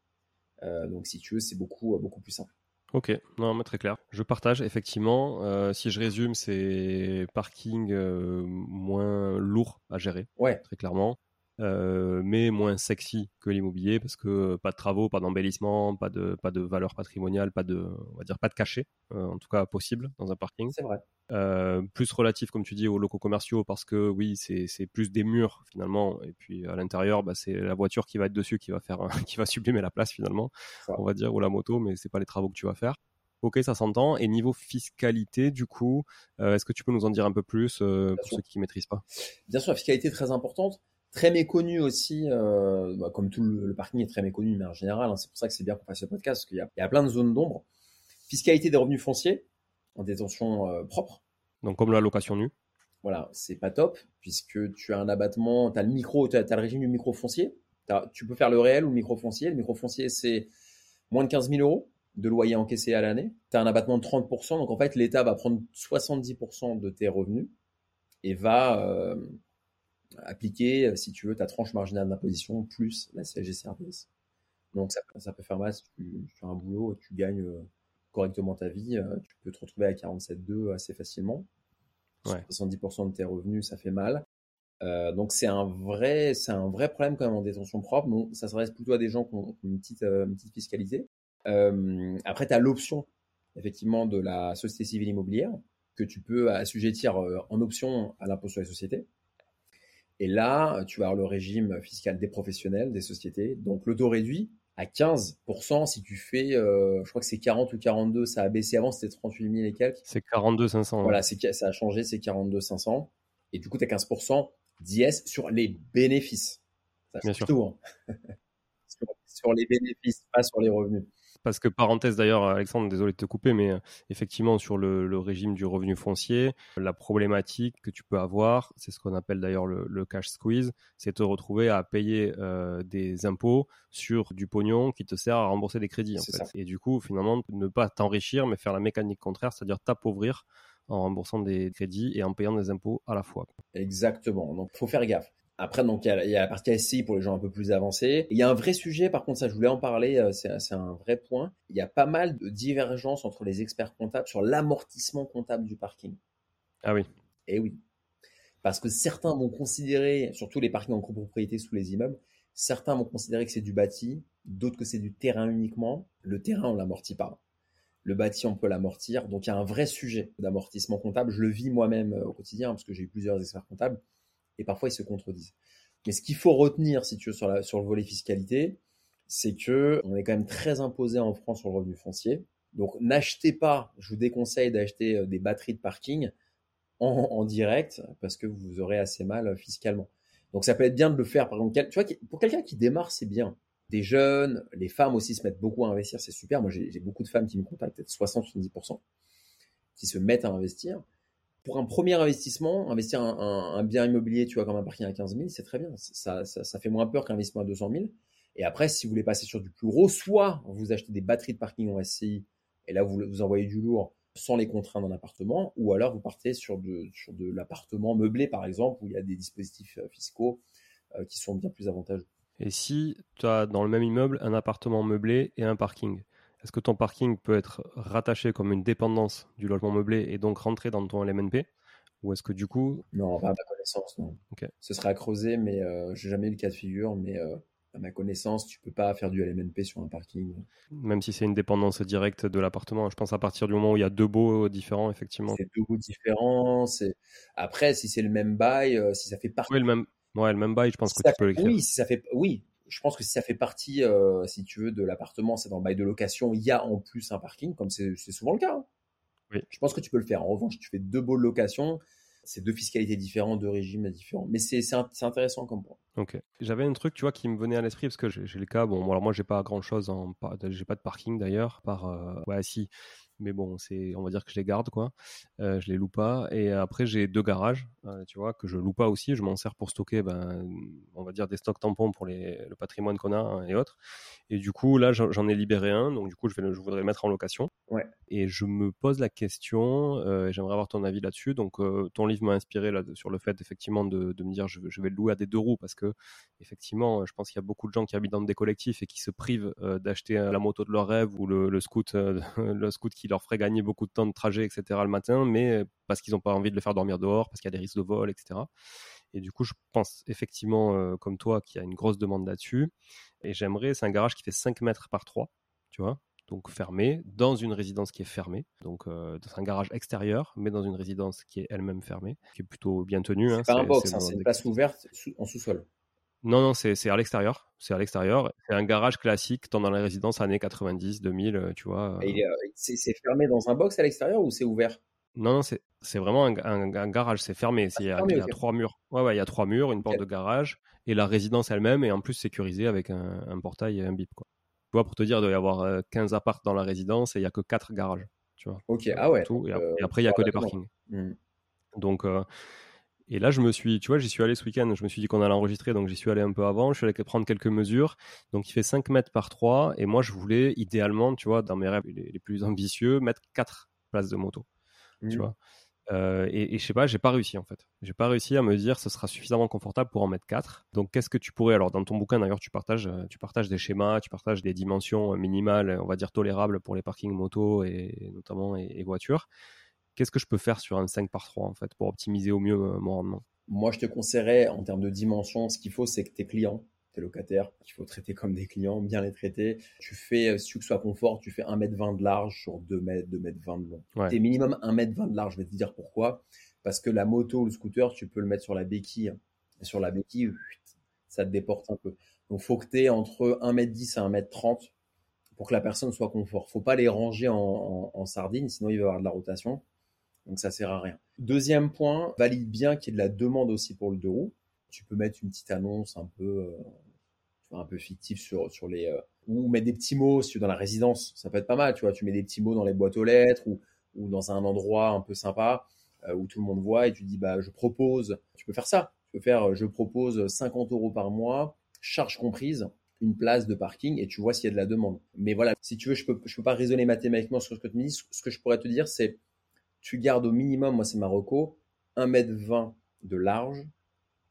Euh, donc si tu veux, c'est beaucoup, beaucoup plus simple. Ok, non, mais très clair. Je partage effectivement. Euh, si je résume, c'est parking euh, moins lourd à gérer. Ouais. Très clairement. Euh, mais moins sexy que l'immobilier parce que pas de travaux, pas d'embellissement, pas de pas de valeur patrimoniale, pas de on va dire pas de cachet, euh, en tout cas possible dans un parking. C'est vrai. Euh, plus relatif comme tu dis aux locaux commerciaux parce que oui c'est c'est plus des murs finalement et puis à l'intérieur bah, c'est la voiture qui va être dessus qui va faire qui va sublimer la place finalement on va dire ou la moto mais c'est pas les travaux que tu vas faire. Ok, ça s'entend. Et niveau fiscalité, du coup, est-ce que tu peux nous en dire un peu plus pour ceux qui ne maîtrisent pas? Bien sûr, la fiscalité est très importante très méconnu aussi, euh, bah, comme tout le, parking est très méconnu, mais en général, hein, c'est pour ça que c'est bien qu'on fasse ce podcast, parce qu'il y, a plein de zones d'ombre. Fiscalité des revenus fonciers en détention euh, propre. Donc comme la location nue. Voilà, c'est pas top, puisque tu as un abattement, tu as le micro, tu as, le régime du micro foncier. Tu peux faire le réel ou le micro foncier. Le micro foncier, c'est moins de 15 000 euros de loyer encaissé à l'année. Tu as un abattement de 30%, donc en fait, l'État va prendre 70% de tes revenus et va... Euh, appliquer, euh, si tu veux, ta tranche marginale d'imposition plus la CSG service. Donc ça, ça, peut faire mal si tu, fais un boulot, tu gagnes euh, correctement ta vie, euh, tu peux te retrouver à 47,2 assez facilement. Ouais. 70% de tes revenus, ça fait mal. Euh, donc c'est un vrai, c'est un vrai problème quand même en détention propre. Bon, ça s'adresse plutôt à des gens qui ont une petite, une petite fiscalité. Euh, après, tu as l'option effectivement de la société civile immobilière que tu peux assujettir en option à l'impôt sur les sociétés. Et là, tu vas avoir le régime fiscal des professionnels, des sociétés. Donc le taux réduit à 15% si tu fais, euh, je crois que c'est 40 ou 42, ça a baissé avant, c'était 38 000 et quelques. C'est 42 500. Voilà, ça a changé, c'est 42 500. Et du coup, tu as 15% d'IS sur les bénéfices. Ça Bien sûr. Tout, hein. sur les bénéfices, pas sur les revenus. Parce que parenthèse d'ailleurs, Alexandre, désolé de te couper, mais euh, effectivement sur le, régime du revenu foncier, la problématique que tu peux avoir, c'est ce qu'on appelle d'ailleurs le, cash squeeze, c'est te retrouver à payer euh, des impôts sur du pognon qui te sert à rembourser des crédits. En fait. Et du coup, finalement, ne pas t'enrichir, mais faire la mécanique contraire, c'est-à-dire t'appauvrir en remboursant des crédits et en payant des impôts à la fois. Exactement. Donc, faut faire gaffe. Après, donc, il y, a, la partie SCI pour les gens un peu plus avancés. Il y a un vrai sujet, par contre, ça, je voulais en parler, euh, c'est un vrai point. Il y a pas mal de divergences entre les experts comptables sur l'amortissement comptable du parking. Ah oui. Eh oui. Parce que certains vont considérer, surtout les parkings en copropriété sous les immeubles, certains vont considérer que c'est du bâti, d'autres que c'est du terrain uniquement. Le terrain, on l'amortit pas. Le bâti, on peut l'amortir. Donc, il y a un vrai sujet d'amortissement comptable. Je le vis moi-même euh, au quotidien parce que j'ai eu plusieurs experts comptables et parfois ils se contredisent. Mais ce qu'il faut retenir, si tu veux, sur, le volet fiscalité, c'est que on est quand même très imposé en France sur le revenu foncier. Donc n'achetez pas, je vous déconseille d'acheter euh, des batteries de parking en, direct parce que vous aurez assez mal euh, fiscalement. Donc ça peut être bien de le faire. Par exemple, tu vois, pour quelqu'un qui démarre, c'est bien. Des jeunes, les femmes aussi se mettent beaucoup à investir, c'est super. Moi, j'ai beaucoup de femmes qui me contactent, peut-être 60-70%, qui se mettent à investir. Pour un premier investissement, investir un, bien immobilier, tu vois, comme un parking à 15 000, c'est très bien. Ça, fait moins peur qu'un investissement à 200 000. Et après, si vous voulez passer sur du plus gros, soit vous achetez des batteries de parking en SCI, et là, vous, envoyez du lourd sans les contraintes d'un appartement, ou alors vous partez sur de, sur de l'appartement meublé, par exemple, où il y a des dispositifs euh, fiscaux euh, qui sont bien plus avantageux. Et si tu as dans le même immeuble un appartement meublé et un parking, est-ce que ton parking peut être rattaché comme une dépendance du logement meublé et donc rentrer dans ton LMNP Ou est-ce que du coup. Non, pas à ma connaissance, non. Ce serait à creuser, mais euh, j'ai jamais eu le cas de figure. Mais à ma connaissance, tu peux pas faire du LMNP sur un parking. Même si c'est une dépendance directe de l'appartement. Je pense à partir du moment où il y a deux baux différents, effectivement. C'est deux baux différents. Après, si c'est le même bail, euh, si ça fait partie. Oui, le même, ouais, le même bail, je pense que tu peux l'écrire. Oui, si ça fait, oui. Je pense que si ça fait partie, euh, si tu veux, de l'appartement, c'est dans le bail de location, il y a en plus un parking, comme c'est souvent le cas. Hein. Oui. Je pense que tu peux le faire. En revanche, tu fais deux baux de location, c'est deux fiscalités différentes, deux régimes différents. Mais c'est intéressant comme point. Ok. J'avais un truc, tu vois, qui me venait à l'esprit parce que j'ai le cas. Bon, alors moi, j'ai pas grand chose j'ai pas de parking d'ailleurs. Par, euh, ouais, si mais bon, c'est, on va dire que je les garde, quoi. Euh, je les loue pas. Et après, j'ai deux garages, euh, tu vois, que je loue pas aussi. Je m'en sers pour stocker, ben, on va dire des stocks tampons pour les, le patrimoine qu'on a hein, et autres. Et du coup, là, j'en ai libéré un, donc du coup, je, vais, je voudrais mettre en location. Ouais. Et je me pose la question, euh, j'aimerais avoir ton avis là-dessus. Donc, euh, ton livre m'a inspiré là, sur le fait, effectivement, de, de me dire, je, je, vais le louer à des deux roues parce que, effectivement, je pense qu'il y a beaucoup de gens qui habitent dans des collectifs et qui se privent d'acheter la moto de leur rêve ou le, le scoot, le scoot qui leur ferait gagner beaucoup de temps de trajet, etc. le matin, mais parce qu'ils n'ont pas envie de le faire dormir dehors, parce qu'il y a des risques de vol, etc. Et du coup, je pense effectivement, euh, comme toi, qu'il y a une grosse demande là-dessus. Et j'aimerais, c'est un garage qui fait 5 mètres par 3, tu vois, donc fermé, dans une résidence qui est fermée. Donc euh, c'est un garage extérieur, mais dans une résidence qui est elle-même fermée, qui est plutôt bien tenue. Hein. C'est pas un box, hein, c'est une place ouverte en sous-sol. Non, non, c'est à l'extérieur. C'est à l'extérieur. C'est un garage classique, tant dans les résidences années 90, 2000, euh, tu vois. Euh. C'est fermé dans un box à l'extérieur ou c'est ouvert? Non, non, c'est vraiment un, un, garage. C'est fermé. Ah, il y, a, il y a trois murs. Ouais, ouais, il y a trois murs, une porte de garage et la résidence elle-même est en plus sécurisée avec un, un, portail et un bip. Quoi. Tu vois, pour te dire, il doit y avoir 15 euh, apparts dans la résidence et il n'y a que 4 garages. Tu vois. Ok, ah ouais. Tout, et, après, il n'y a que des parkings. Mmh. Donc, et là, je me suis, tu vois, j'y suis allé ce week-end. Je me suis dit qu'on allait enregistrer, donc j'y suis allé un peu avant. Je suis allé prendre quelques mesures. Donc, il fait 5 mètres par 3. Et moi, je voulais idéalement, tu vois, dans mes rêves les, plus ambitieux, mettre 4 places de moto. Tu mmh. vois. Euh, et, et, je sais pas, j'ai pas réussi en fait. J'ai pas réussi à me dire ce sera suffisamment confortable pour en mettre 4. Donc qu'est-ce que tu pourrais alors dans ton bouquin d'ailleurs tu partages euh, tu partages des schémas, tu partages des dimensions minimales, on va dire tolérables pour les parkings moto et notamment et voitures qu'est-ce que je peux faire sur un 5 par 3 en fait pour optimiser au mieux euh, mon rendement? Moi, je te conseillerais en termes de dimension, ce qu'il faut, c'est que tes clients, tes locataires, qu'il faut traiter comme des clients, bien les traiter. Tu fais, euh, si tu veux que ce soit confort, tu fais 1m20 de large sur 2 mètres, 2 mètres 20 de long. Ouais. T'es minimum 1m20 de large, je vais te dire pourquoi. Parce que la moto ou le scooter, tu peux le mettre sur la béquille. Et sur la béquille, ça te déporte un peu. Donc, faut que tu aies entre 1m10 et 1m30 pour que la personne soit confort. Faut pas les ranger en, en, en sardine, sinon il va y avoir de la rotation. Donc ça sert à rien. Deuxième point, valide bien qu'il y ait de la demande aussi pour le deux roues. Tu peux mettre une petite annonce un peu, euh, un peu fictive sur, sur les, euh, ou mettre des petits mots dans la résidence. Ça peut être pas mal, tu vois. Tu mets des petits mots dans les boîtes aux lettres ou, ou dans un endroit un peu sympa euh, où tout le monde voit et tu dis, bah, je propose, tu peux faire ça. Tu peux faire, je propose 50 euros par mois, charge comprise, une place de parking et tu vois s'il y a de la demande. Mais voilà, si tu veux, je peux, je peux pas raisonner mathématiquement sur ce que tu me dis. Ce que je pourrais te dire, c'est tu gardes au minimum, moi c'est Marocco, 1m20 de large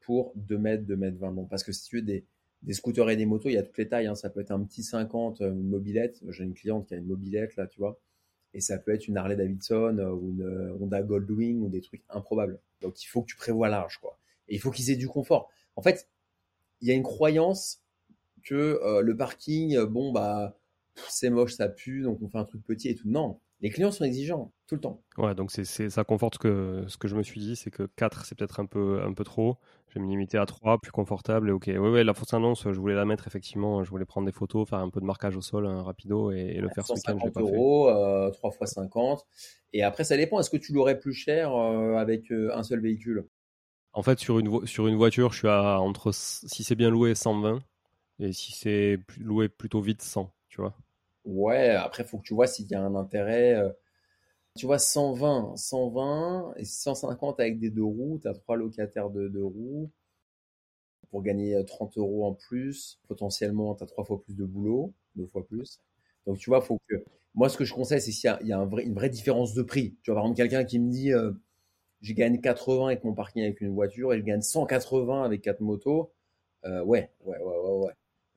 pour 2 mètres, 2 mètres 20 long. Parce que si tu veux des, des scooters et des motos, il y a toutes les tailles. Hein. Ça peut être un petit 50, euh, une mobilette. J'ai une cliente qui a une mobilette là, tu vois. Et ça peut être une Harley Davidson euh, ou une euh, Honda Goldwing ou des trucs improbables. Donc il faut que tu prévois large, quoi. Et il faut qu'ils aient du confort. En fait, il y a une croyance que le parking, bon bah c'est moche, ça pue, donc on fait un truc petit et tout. Non, Les clients sont exigeants tout le temps. Ouais, donc c'est, ça conforte que, ce que je me suis dit, c'est que 4, c'est peut-être un peu, un peu trop. Je vais me limiter à 3, plus confortable. Et ok, ouais, ouais, la fausse annonce, je voulais la mettre effectivement. Je voulais prendre des photos, faire un peu de marquage au sol, un rapido et, le faire ce week-end. Euros, euh, 3 fois 50. Et après, ça dépend. Est-ce que tu l'aurais plus cher euh, avec euh, un seul véhicule? En fait, sur une, sur une voiture, je suis à entre, si c'est bien loué, 120. Et si c'est loué plutôt vite, 100, tu vois. Ouais, après, faut que tu vois s'il y a un intérêt. Euh, tu vois, 120, 120 et 150 avec des deux roues. Tu as trois locataires de deux roues. Pour gagner 30 euh, euros en plus, potentiellement, tu as trois fois plus de boulot, deux fois plus. Donc, tu vois, faut que. Moi, ce que je conseille, c'est s'il y a, une vraie différence de prix. Tu vois, par exemple, quelqu'un qui me dit euh, je gagne 80 avec mon parking avec une voiture et je gagne 180 avec quatre motos. ouais, ouais, ouais, ouais, ouais.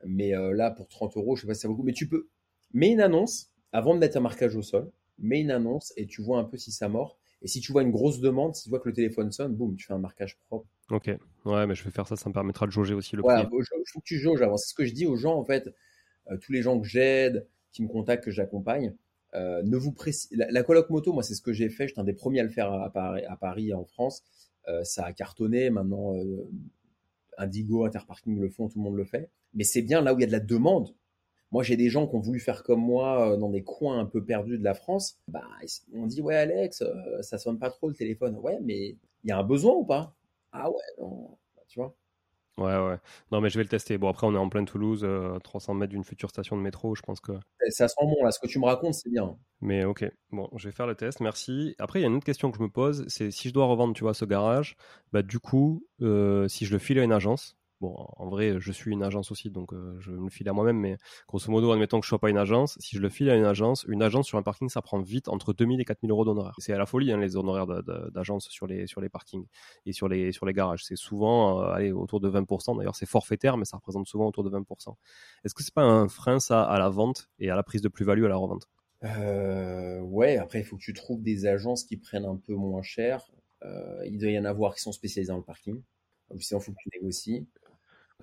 Mais là, pour 30 euros, je sais pas si ça vaut. Mais tu peux, Mets une annonce avant de mettre un marquage au sol. Mets une annonce et tu vois un peu si ça mord. Et si tu vois une grosse demande, si tu vois que le téléphone sonne, boum, tu fais un marquage propre. Ok, ouais, mais je vais faire ça, ça me permettra de jauger aussi le prix. Ouais, je, faut que tu jauges avant. C'est ce que je dis aux gens, en fait, euh, tous les gens que j'aide, qui me contactent, que j'accompagne, euh, ne vous précise. La, coloc moto, moi, c'est ce que j'ai fait. J'étais un des premiers à le faire à, Paris, à Paris, en France. Euh, ça a cartonné. Maintenant, Indigo, Interparking le font, tout le monde le fait. Mais c'est bien là où il y a de la demande. Moi, j'ai des gens qui ont voulu faire comme moi euh, dans des coins un peu perdus de la France. Bah, on dit ouais, Alex, euh, ça sonne pas trop le téléphone. Ouais, mais il y a un besoin ou pas? Ah ouais, non, bah, tu vois. Ouais, ouais. Non, mais je vais le tester. Bon, après, on est en pleine Toulouse, 300 euh, mètres d'une future station de métro. Je pense que. Ça sent bon, là. Ce que tu me racontes, c'est bien. Mais ok. Bon, je vais faire le test. Merci. Après, il y a une autre question que je me pose c'est si je dois revendre, tu vois, ce garage, bah, du coup, si je le file à une agence, Bon, en vrai, je suis une agence aussi, donc euh, je me le file à moi-même, mais grosso modo, admettons que je sois pas une agence, si je le file à une agence, une agence sur un parking, ça prend vite entre 2000 et 4000 euros d'honoraires. C'est à la folie, hein, les honoraires d'agence sur les, sur les parkings et sur les, sur les garages. C'est souvent euh, autour de 20%. D'ailleurs, c'est forfaitaire, mais ça représente souvent autour de 20%. Est-ce que c'est pas un frein, à la vente et à la prise de plus-value à la revente? Euh, Ouais, après, il faut que tu trouves des agences qui prennent un peu moins cher. il doit y en avoir qui sont spécialisés dans le parking. Sinon, il faut que tu négocies.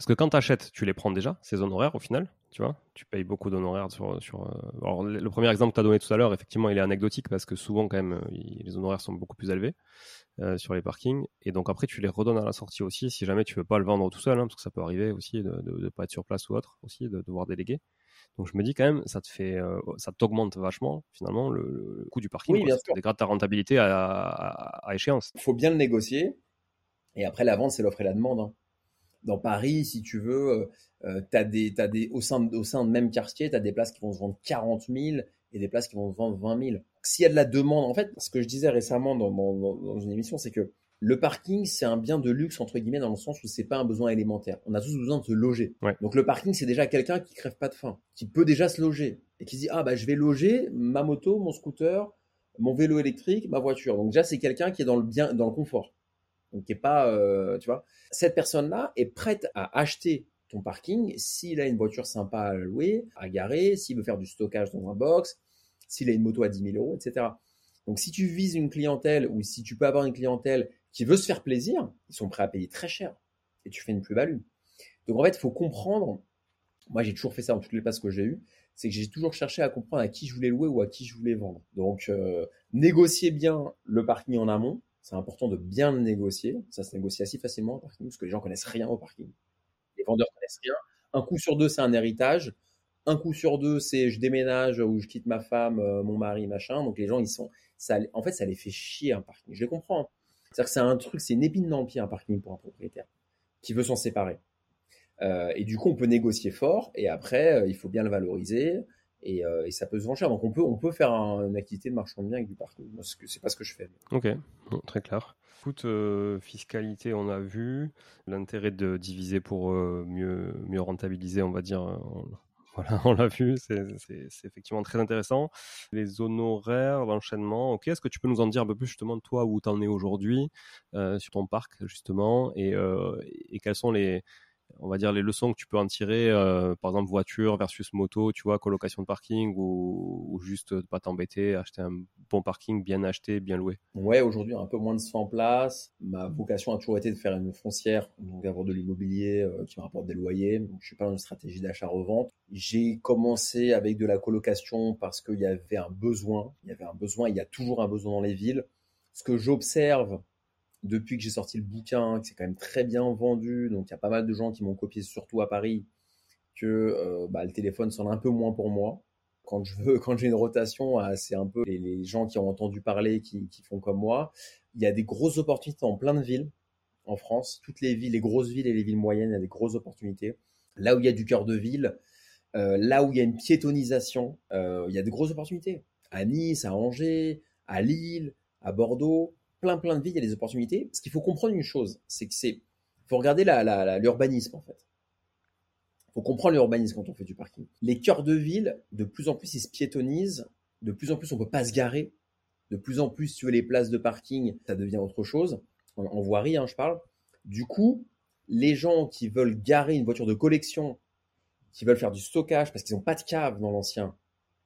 Parce que quand tu achètes, tu les prends déjà, ces honoraires au final, tu vois. Tu payes beaucoup d'honoraires sur. sur euh, Alors, le premier exemple que tu as donné tout à l'heure, effectivement, il est anecdotique parce que souvent, quand même, les honoraires sont beaucoup plus élevés euh, sur les parkings. Et donc, après, tu les redonnes à la sortie aussi si jamais tu veux pas le vendre tout seul, hein, parce que ça peut arriver aussi de ne pas être sur place ou autre, aussi, de devoir déléguer. Donc, je me dis quand même, ça te fait, euh, ça t'augmente vachement, finalement, le, coût du parking. Oui, bien Ça dégrade ta rentabilité à, à, échéance. Il faut bien le négocier. Et après, la vente, c'est l'offre et la demande. Hein dans Paris, si tu veux, euh, euh as des, t'as des, au sein, au sein de même quartier, tu as des places qui vont se vendre 40 000 et des places qui vont se vendre 20 000. S'il y a de la demande, en fait, ce que je disais récemment dans, dans, dans une émission, c'est que le parking, c'est un bien de luxe, entre guillemets, dans le sens où c'est pas un besoin élémentaire. On a tous besoin de se loger. Donc le parking, c'est déjà quelqu'un qui crève pas de faim, qui peut déjà se loger et qui se dit, ah bah je vais loger ma moto, mon scooter, mon vélo électrique, ma voiture. Donc déjà, c'est quelqu'un qui est dans le bien, dans le confort donc est pas, euh, tu vois, cette personne-là est prête à acheter ton parking s'il a une voiture sympa à louer, à garer, s'il veut faire du stockage dans un box, s'il a une moto à 10 000 euros, etc. Donc si tu vises une clientèle ou si tu peux avoir une clientèle qui veut se faire plaisir, ils sont prêts à payer très cher et tu fais une plus-value. Donc en fait, il faut comprendre. Moi, j'ai toujours fait ça dans toutes les places que j'ai eues. C'est que j'ai toujours cherché à comprendre à qui je voulais louer ou à qui je voulais vendre. Donc, euh, négocier bien le parking en amont, c'est important de bien le négocier. Ça se négocie assez facilement au parking parce que les gens connaissent rien au parking. Les vendeurs connaissent rien. Un coup sur deux, c'est un héritage. Un coup sur deux, c'est je déménage ou je quitte ma femme, euh, mon mari, machin. Donc les gens, ils sont, en fait, ça les fait chier un parking. Je les comprends. C'est-à-dire que c'est un truc, c'est une épine dans le pied un parking pour un propriétaire qui veut s'en séparer. Euh, et du coup, on peut négocier fort et après, euh, il faut bien le valoriser. Euh, et, ça peut se vendre cher. Donc on peut, on peut faire une activité de marchand de biens avec du parking. C'est pas ce que je fais. Ok, très clair. Écoute, euh, fiscalité, on a vu l'intérêt de diviser pour euh, mieux, mieux rentabiliser, on va dire. voilà, on l'a vu, c'est effectivement très intéressant. Les honoraires, l'enchaînement, ok, est-ce que tu peux nous en dire un peu plus justement toi, où tu en es aujourd'hui, sur ton parc justement, et, et quels sont les, on va dire les leçons que tu peux en tirer, euh, par exemple voiture versus moto, tu vois, colocation de parking ou, juste de pas t'embêter, acheter un bon parking bien acheté, bien loué. Ouais, aujourd'hui un peu moins de 100 places. Ma vocation a toujours été de faire une foncière, donc d'avoir de l'immobilier euh, qui me rapporte des loyers. Donc, je suis pas dans une stratégie d'achat-revente. J'ai commencé avec de la colocation parce qu'il y avait un besoin. Il y avait un besoin. Il y a toujours un besoin dans les villes. Ce que j'observe depuis que j'ai sorti le bouquin, que c'est quand même très bien vendu, donc il y a pas mal de gens qui m'ont copié, surtout à Paris, que euh, bah, le téléphone sonne un peu moins pour moi. Quand je veux, quand j'ai une rotation, ah, c'est un peu les, gens qui ont entendu parler qui, font comme moi. Il y a des grosses opportunités en plein de villes en France. Toutes les villes, les grosses villes et les villes moyennes, il y a des grosses opportunités. Là où il y a du cœur de ville, euh, là où il y a une piétonisation, euh, il y a de grosses opportunités. À Nice, à Angers, à Lille, à Bordeaux, plein plein de villes, il y a des opportunités. Ce qu'il faut comprendre une chose, c'est que c'est, faut regarder l'urbanisme en fait. Faut comprendre l'urbanisme quand on fait du parking. Les cœurs de ville, de plus en plus, ils se piétonisent. De plus en plus, on peut pas se garer. De plus en plus, tu veux les places de parking, ça devient autre chose. En, voirie, hein, je parle. Du coup, les gens qui veulent garer une voiture de collection, qui veulent faire du stockage parce qu'ils n'ont pas de cave dans l'ancien,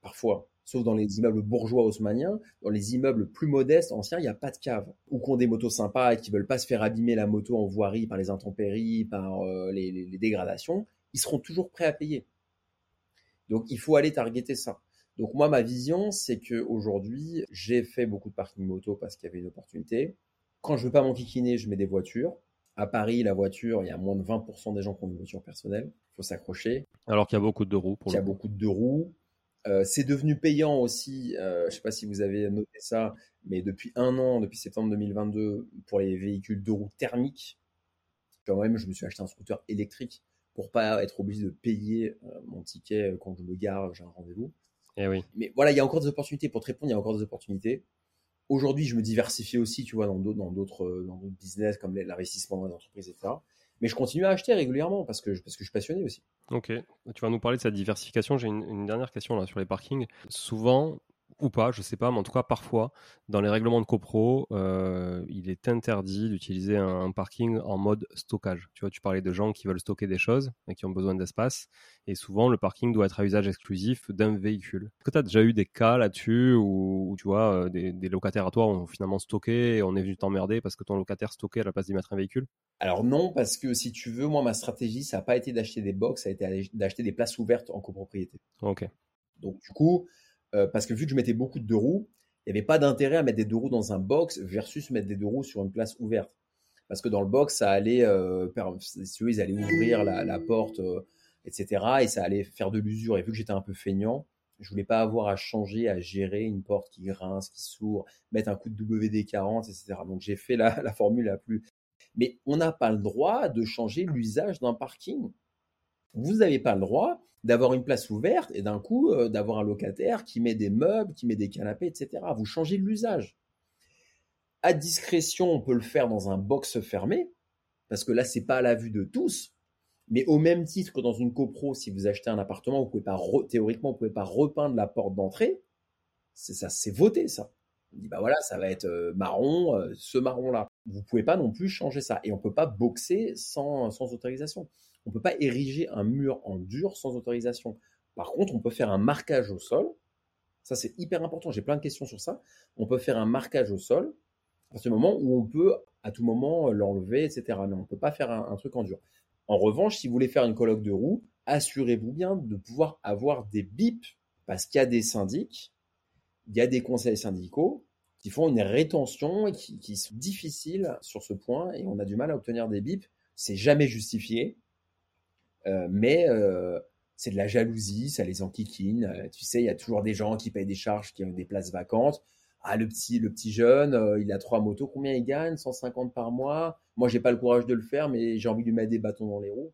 parfois, sauf dans les immeubles bourgeois haussmanniens. Dans les immeubles plus modestes, anciens, il n'y a pas de cave. Ou qu'on des motos sympas et qui veulent pas se faire abîmer la moto en voirie par les intempéries, par euh, les, dégradations, ils seront toujours prêts à payer. Donc il faut aller targeter ça. Donc moi, ma vision, c'est que aujourd'hui, j'ai fait beaucoup de parking moto parce qu'il y avait une opportunité. Quand je veux pas m'enquiquiner, je mets des voitures. À Paris, la voiture, il y a moins de 20% des gens qui ont une voiture personnelle. Il faut s'accrocher. Alors qu'il y a beaucoup de deux roues. Pour il y a beaucoup de deux roues. Euh, c'est devenu payant aussi, euh, je ne sais pas si vous avez noté ça, mais depuis un an, depuis septembre 2022, pour les véhicules de roues thermiques, quand même, je me suis acheté un scooter électrique pour pas être obligé de payer euh, mon ticket quand je me gare, j'ai un rendez-vous. Eh oui. Mais voilà, il y a encore des opportunités. Pour te répondre, il y a encore des opportunités. Aujourd'hui, je me diversifie aussi, tu vois, dans d'autres, dans d'autres, business comme l'investissement dans les entreprises, etc. Mais je continue à acheter régulièrement parce que, parce que je suis passionné aussi. Ok, tu vas nous parler de cette diversification. J'ai une, dernière question là sur les parkings. Souvent, ou pas, je sais pas, mais en tout cas parfois, dans les règlements de copro, euh, il est interdit d'utiliser un, parking en mode stockage. Tu vois, tu parlais de gens qui veulent stocker des choses et qui ont besoin d'espace, et souvent le parking doit être à usage exclusif d'un véhicule. Est-ce que tu as déjà eu des cas là-dessus où, tu vois, euh, des, locataires à toi ont finalement stocké et on est venu t'emmerder parce que ton locataire stockait à la place d'y mettre un véhicule? Alors non, parce que si tu veux, moi ma stratégie, ça n'a pas été d'acheter des box, ça a été d'acheter des places ouvertes en copropriété. Ok. Donc du coup, euh, parce que vu que je mettais beaucoup de deux roues, il n'y avait pas d'intérêt à mettre des deux roues dans un box versus mettre des deux roues sur une place ouverte. Parce que dans le box, ça allait, euh, si ils ouvrir la, porte, euh, etc. Et ça allait faire de l'usure. Et vu que j'étais un peu feignant, je voulais pas avoir à changer, à gérer une porte qui grince, qui s'ouvre, mettre un coup de WD-40, etc. Donc j'ai fait la, la formule la plus. Mais on n'a pas le droit de changer l'usage d'un parking. Vous n'avez pas le droit d'avoir une place ouverte et d'un coup euh, d'avoir un locataire qui met des meubles, qui met des canapés, etc. Vous changez l'usage. À discrétion, on peut le faire dans un box fermé, parce que là, c'est pas à la vue de tous. Mais au même titre que dans une copro, si vous achetez un appartement, vous pouvez pas théoriquement, vous pouvez pas repeindre la porte d'entrée. C'est ça, c'est voté ça. On dit bah voilà, ça va être euh, marron, euh, ce marron là. Vous pouvez pas non plus changer ça et on peut pas boxer sans sans autorisation. On ne peut pas ériger un mur en dur sans autorisation. Par contre, on peut faire un marquage au sol. Ça, c'est hyper important. J'ai plein de questions sur ça. On peut faire un marquage au sol à ce moment où on peut à tout moment l'enlever, etc. Mais on ne peut pas faire un, truc en dur. En revanche, si vous voulez faire une colloque de roues, assurez-vous bien de pouvoir avoir des bips parce qu'il y a des syndics, il y a des conseils syndicaux qui font une rétention et qui, qui sont difficiles sur ce point et on a du mal à obtenir des bips. C'est jamais justifié. Euh, mais euh, c'est de la jalousie, ça les enquiquine. Euh, tu sais, il y a toujours des gens qui payent des charges, qui ont des places vacantes. Ah, le petit, le petit jeune, il a trois motos, combien il gagne? 150 par mois. Moi, j'ai pas le courage de le faire, mais j'ai envie de lui mettre des bâtons dans les roues.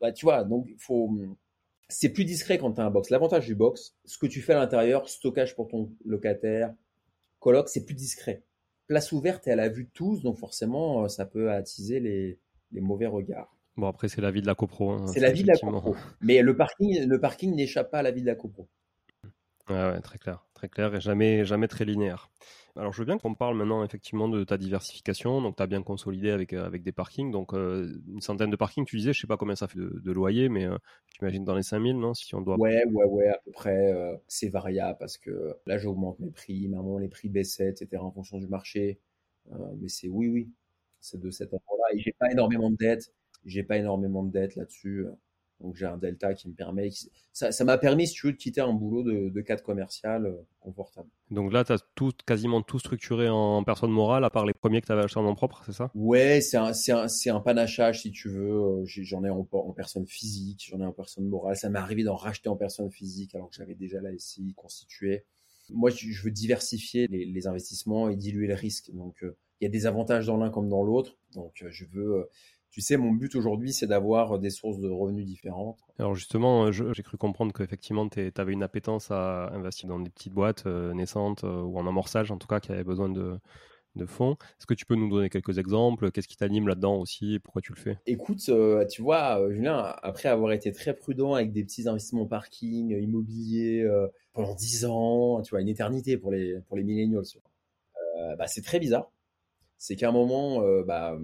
Bah, tu vois, donc faut. C'est plus discret quand tu as un box. L'avantage du box, ce que tu fais à l'intérieur, stockage pour ton locataire, coloc, c'est plus discret. Place ouverte et à la vue de tous, donc forcément, ça peut attiser les, les mauvais regards. Bon, après, c'est la vie de la copro. Hein, c'est la vie de la copro. Mais le parking, le parking n'échappe pas à la vie de la copro. Ouais, très clair, très clair et jamais, jamais très linéaire. Alors, je veux bien qu'on parle maintenant effectivement de ta diversification. Donc, tu as bien consolidé avec, euh, avec des parkings. Donc, euh, une centaine de parkings, tu disais, je sais pas combien ça fait de, loyer, mais euh, j'imagine dans les 5000, non Si on doit. Ouais, ouais, ouais, à peu près. c'est variable parce que là, j'augmente mes prix. Maman, les prix baissaient, etc. en fonction du marché. mais c'est oui, oui. C'est de cet ordre-là. Et j'ai pas énormément de dettes. J'ai pas énormément de dettes là-dessus. Donc j'ai un delta qui me permet, ça m'a permis, si tu veux, de quitter un boulot de, de cadre commercial euh, confortable. Donc là, tu as tout, quasiment tout structuré en personne morale, à part les premiers que tu avais achetés en nom propre, c'est ça? Ouais, c'est un, un, un, panachage, si tu veux. Euh, j'en ai en, en, personne physique, j'en ai en personne morale. Ça m'est arrivé d'en racheter en personne physique alors que j'avais déjà la SCI constituée. Moi, je veux diversifier les, les investissements et diluer le risque. Donc, euh, il y a des avantages dans l'un comme dans l'autre. Donc, je veux tu sais, mon but aujourd'hui, c'est d'avoir des sources de revenus différentes. Alors justement, j'ai cru comprendre qu'effectivement, tu avais une appétence à investir dans des petites boîtes euh, naissantes euh, ou en amorçage, en tout cas, qui avaient besoin de, de fonds. Est-ce que tu peux nous donner quelques exemples? Qu'est-ce qui t'anime là-dedans aussi? Pourquoi tu le fais? Écoute, euh, tu vois, Julien, après avoir été très prudent avec des petits investissements parking, immobilier, pendant 10 ans, tu vois, une éternité pour les, pour les millennials, bah, c'est très bizarre. C'est qu'à un moment, bah,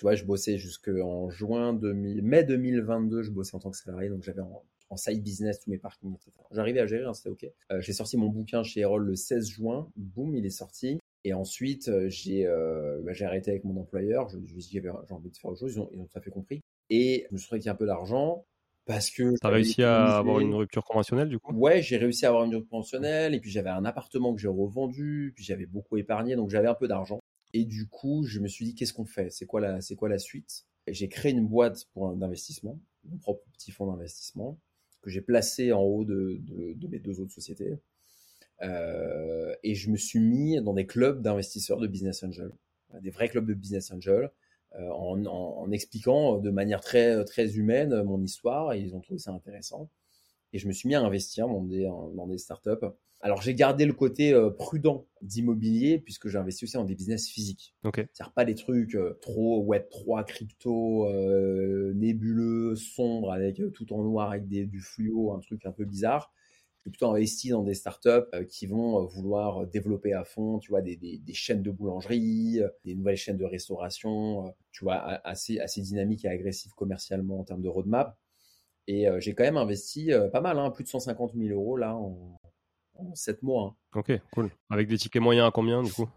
tu vois, je bossais jusqu'en juin 2000, mai 2022, je bossais en tant que salarié, donc j'avais en, side business tous mes parkings, etc. J'arrivais à gérer, hein, c'était ok. Euh, j'ai sorti mon bouquin chez Erol le 16 juin, boum, il est sorti. Et ensuite, euh, j'ai euh, bah, j'ai arrêté avec mon employeur. Je, ai dit j'ai envie de faire autre chose. Ils ont, ils ont tout à fait compris. Et je me suis trouvé qu'il y a un peu d'argent parce que. T'as réussi à avoir une rupture conventionnelle du coup? Ouais, j'ai réussi à avoir une rupture conventionnelle. Et puis j'avais un appartement que j'ai revendu. Puis j'avais beaucoup épargné, donc j'avais un peu d'argent. Et du coup, je me suis dit, qu'est-ce qu'on fait? C'est quoi la, quoi la suite? J'ai créé une boîte pour d'investissement, mon propre petit fonds d'investissement, que j'ai placé en haut de, de, mes deux autres sociétés. Euh, et je me suis mis dans des clubs d'investisseurs de business angel, des vrais clubs de business angel, euh, en, en, expliquant de manière très très humaine mon histoire. Et ils ont trouvé ça intéressant. Et je me suis mis à investir dans des dans des startups alors j'ai gardé le côté euh, prudent d'immobilier puisque j'ai investi aussi dans des business physiques. Okay. C'est-à-dire pas des trucs euh, trop Web 3, crypto, euh, nébuleux, sombres avec tout en noir avec des, du fluo, un truc un peu bizarre. J'ai plutôt investi dans des startups qui vont vouloir développer à fond, tu vois, des, des, des, chaînes de boulangerie, des nouvelles chaînes de restauration, tu vois, assez assez dynamiques et agressives commercialement en termes de roadmap. Et j'ai quand même investi pas mal, hein, plus de 150 000 euros là en, 7 mois. Hein. Ok, cool. Avec des tickets moyens à combien du coup?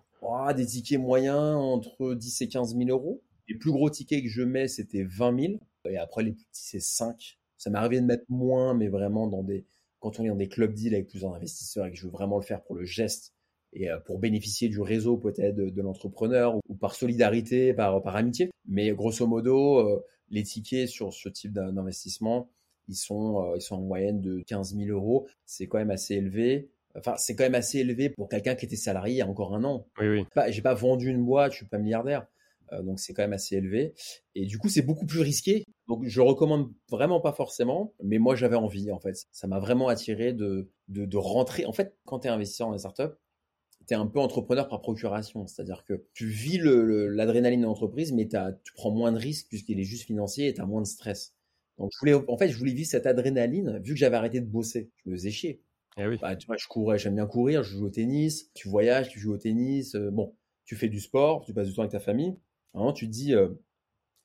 Des tickets moyens entre 10 et 15 000 euros. Les plus gros tickets que je mets, c'était 20 000. Et après, les petits, c'est 5. Ça m'est arrivé de mettre moins, mais vraiment dans des, quand on est dans des clubs deals avec plusieurs investisseurs et que je veux vraiment le faire pour le geste et euh, pour bénéficier du réseau peut-être de, l'entrepreneur ou par solidarité, par, par amitié. Mais grosso modo, euh, les tickets sur ce type d'investissement, ils sont, euh, ils sont en moyenne de 15 000 euros. C'est quand même assez élevé. Enfin, c'est quand même assez élevé pour quelqu'un qui était salarié il y a encore un an. Oui, oui. J'ai pas vendu une boîte, je suis pas milliardaire. Euh, donc c'est quand même assez élevé. Et du coup, c'est beaucoup plus risqué. Donc je recommande vraiment pas forcément, mais moi j'avais envie en fait. Ça m'a vraiment attiré de, de, de, rentrer. En fait, quand tu es investisseur dans une startup, tu es un peu entrepreneur par procuration. C'est-à-dire que tu vis l'adrénaline de l'entreprise, mais tu prends moins de risques puisqu'il est juste financier et tu as moins de stress. Donc je voulais, en fait, je voulais vivre cette adrénaline vu que j'avais arrêté de bosser. Je me faisais chier. Eh oui. Bah, tu vois, je courais, j'aime bien courir, je joue au tennis, tu voyages, tu joues au tennis, euh, bon, tu fais du sport, tu passes du temps avec ta famille. Tu te dis, euh,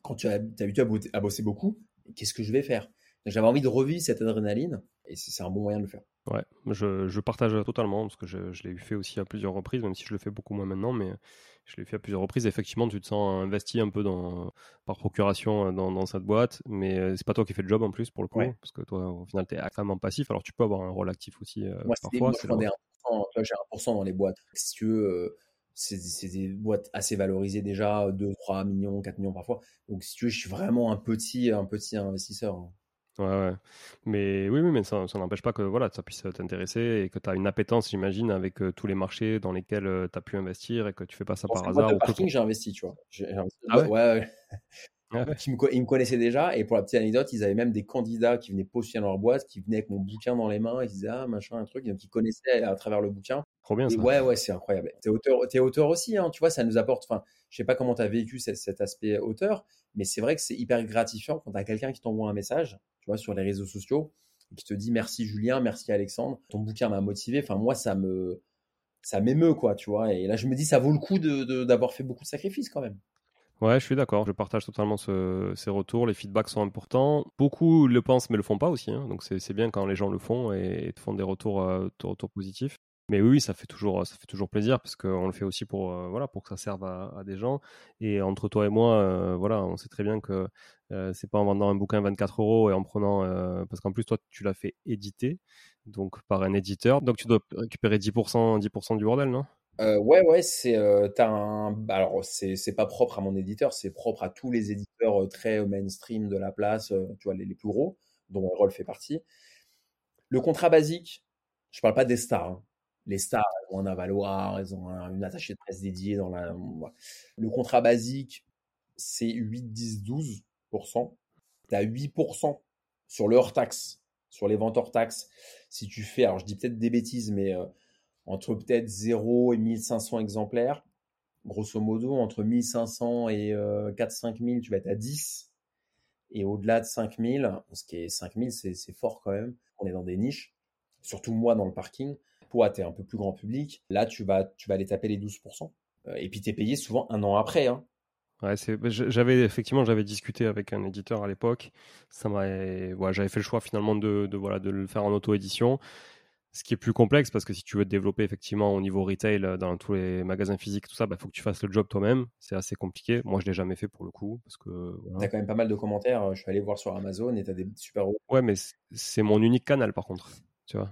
quand tu as, as habitué à, bosser beaucoup, qu'est-ce que je vais faire? J'avais envie de revivre cette adrénaline et c'est un bon moyen de le faire. Ouais, je, je partage totalement parce que je, je l'ai fait aussi à plusieurs reprises, même si je le fais beaucoup moins maintenant, mais je l'ai fait à plusieurs reprises. Effectivement, tu te sens investi un peu dans, par procuration dans, dans cette boîte, mais euh, c'est pas toi qui fais le job en plus pour le coup, parce que toi, au final, tu es extrêmement passif. Alors, tu peux avoir un rôle actif aussi euh, moi, parfois. Moi, j'ai 1% dans les boîtes. Si tu veux, euh, c'est des boîtes assez valorisées déjà, 2, 3 millions, 4 millions parfois. Donc, si tu veux, je suis vraiment un petit, un petit investisseur. Ouais, ouais. Mais oui, oui, mais ça, ça n'empêche pas que voilà, ça puisse t'intéresser et que tu as une appétence, j'imagine, avec euh, tous les marchés dans lesquels euh, tu as pu investir et que tu fais pas ça par hasard. Parking, j'ai investi, tu vois. ah ouais, ouais, ouais. Ils, me, ils, me, connaissaient déjà et pour la petite anecdote, ils avaient même des candidats qui venaient postuler dans leur boîte, qui venaient avec mon bouquin dans les mains, ils disaient ah machin un truc, donc ils connaissaient à travers le bouquin. Trop bien ça. ouais ouais c'est incroyable. T'es auteur, es auteur aussi, hein, tu vois, ça nous apporte. Enfin, je sais pas comment tu as vécu cet, aspect auteur, mais c'est vrai que c'est hyper gratifiant quand tu as quelqu'un qui t'envoie un message sur les réseaux sociaux et qui te dit merci Julien, merci Alexandre, ton bouquin m'a motivé. Enfin, moi, ça me, ça m'émeut, quoi, tu vois. Et là, je me dis, ça vaut le coup d'avoir fait beaucoup de sacrifices quand même. Ouais, je suis d'accord. Je partage totalement ces retours. Les feedbacks sont importants. Beaucoup le pensent, mais le font pas aussi. Hein. Donc c'est bien quand les gens le font et, te font des retours, euh, retours positifs. Mais oui, ça fait toujours, ça fait toujours plaisir parce qu'on le fait aussi pour, euh, voilà, pour que ça serve à, des gens. Et entre toi et moi, euh, voilà, on sait très bien que euh, c'est pas en vendant un bouquin 24 euros et en prenant, parce qu'en plus toi, tu l'as fait éditer, donc par un éditeur, donc tu dois récupérer 10%, 10% du bordel, non? Ouais, ouais, c'est un. Bah, alors, c'est pas propre à mon éditeur, c'est propre à tous les éditeurs très mainstream de la place, tu vois, les, plus gros, dont Errol fait partie. Le contrat basique, je parle pas des stars, hein les stars, elles ont un avaloir, elles ont une attachée de presse dédiée. Le contrat basique, c'est 8, 10, 12%. Tu as 8% sur le hors-taxe, sur les ventes hors-taxe. Si tu fais, alors je dis peut-être des bêtises, mais euh, entre peut-être 0 et 1500 exemplaires, grosso modo, entre 1500 et 4-5 000, tu vas être à 10. Et au-delà de 5000, ce qui est 5000, c'est fort quand même. On est dans des niches. Surtout moi dans le parking toi, tu es un peu plus grand public. Là, tu vas, tu vas aller taper les 12%. Euh, et puis, tu es payé souvent un an après. Hein. Ouais, bah, j'avais effectivement j'avais discuté avec un éditeur à l'époque. Ça m'a, j'avais fait le choix finalement de, de, voilà de le faire en auto édition. Ce qui est plus complexe parce que si tu veux te développer effectivement au niveau retail euh, dans tous les magasins physiques tout ça, il bah, faut que tu fasses le job toi-même. C'est assez compliqué. Moi, je l'ai jamais fait pour le coup parce que. Tu as quand même pas mal de commentaires. Je suis allé voir sur Amazon et tu as des super. Ouais, mais c'est mon unique canal par contre. Tu vois,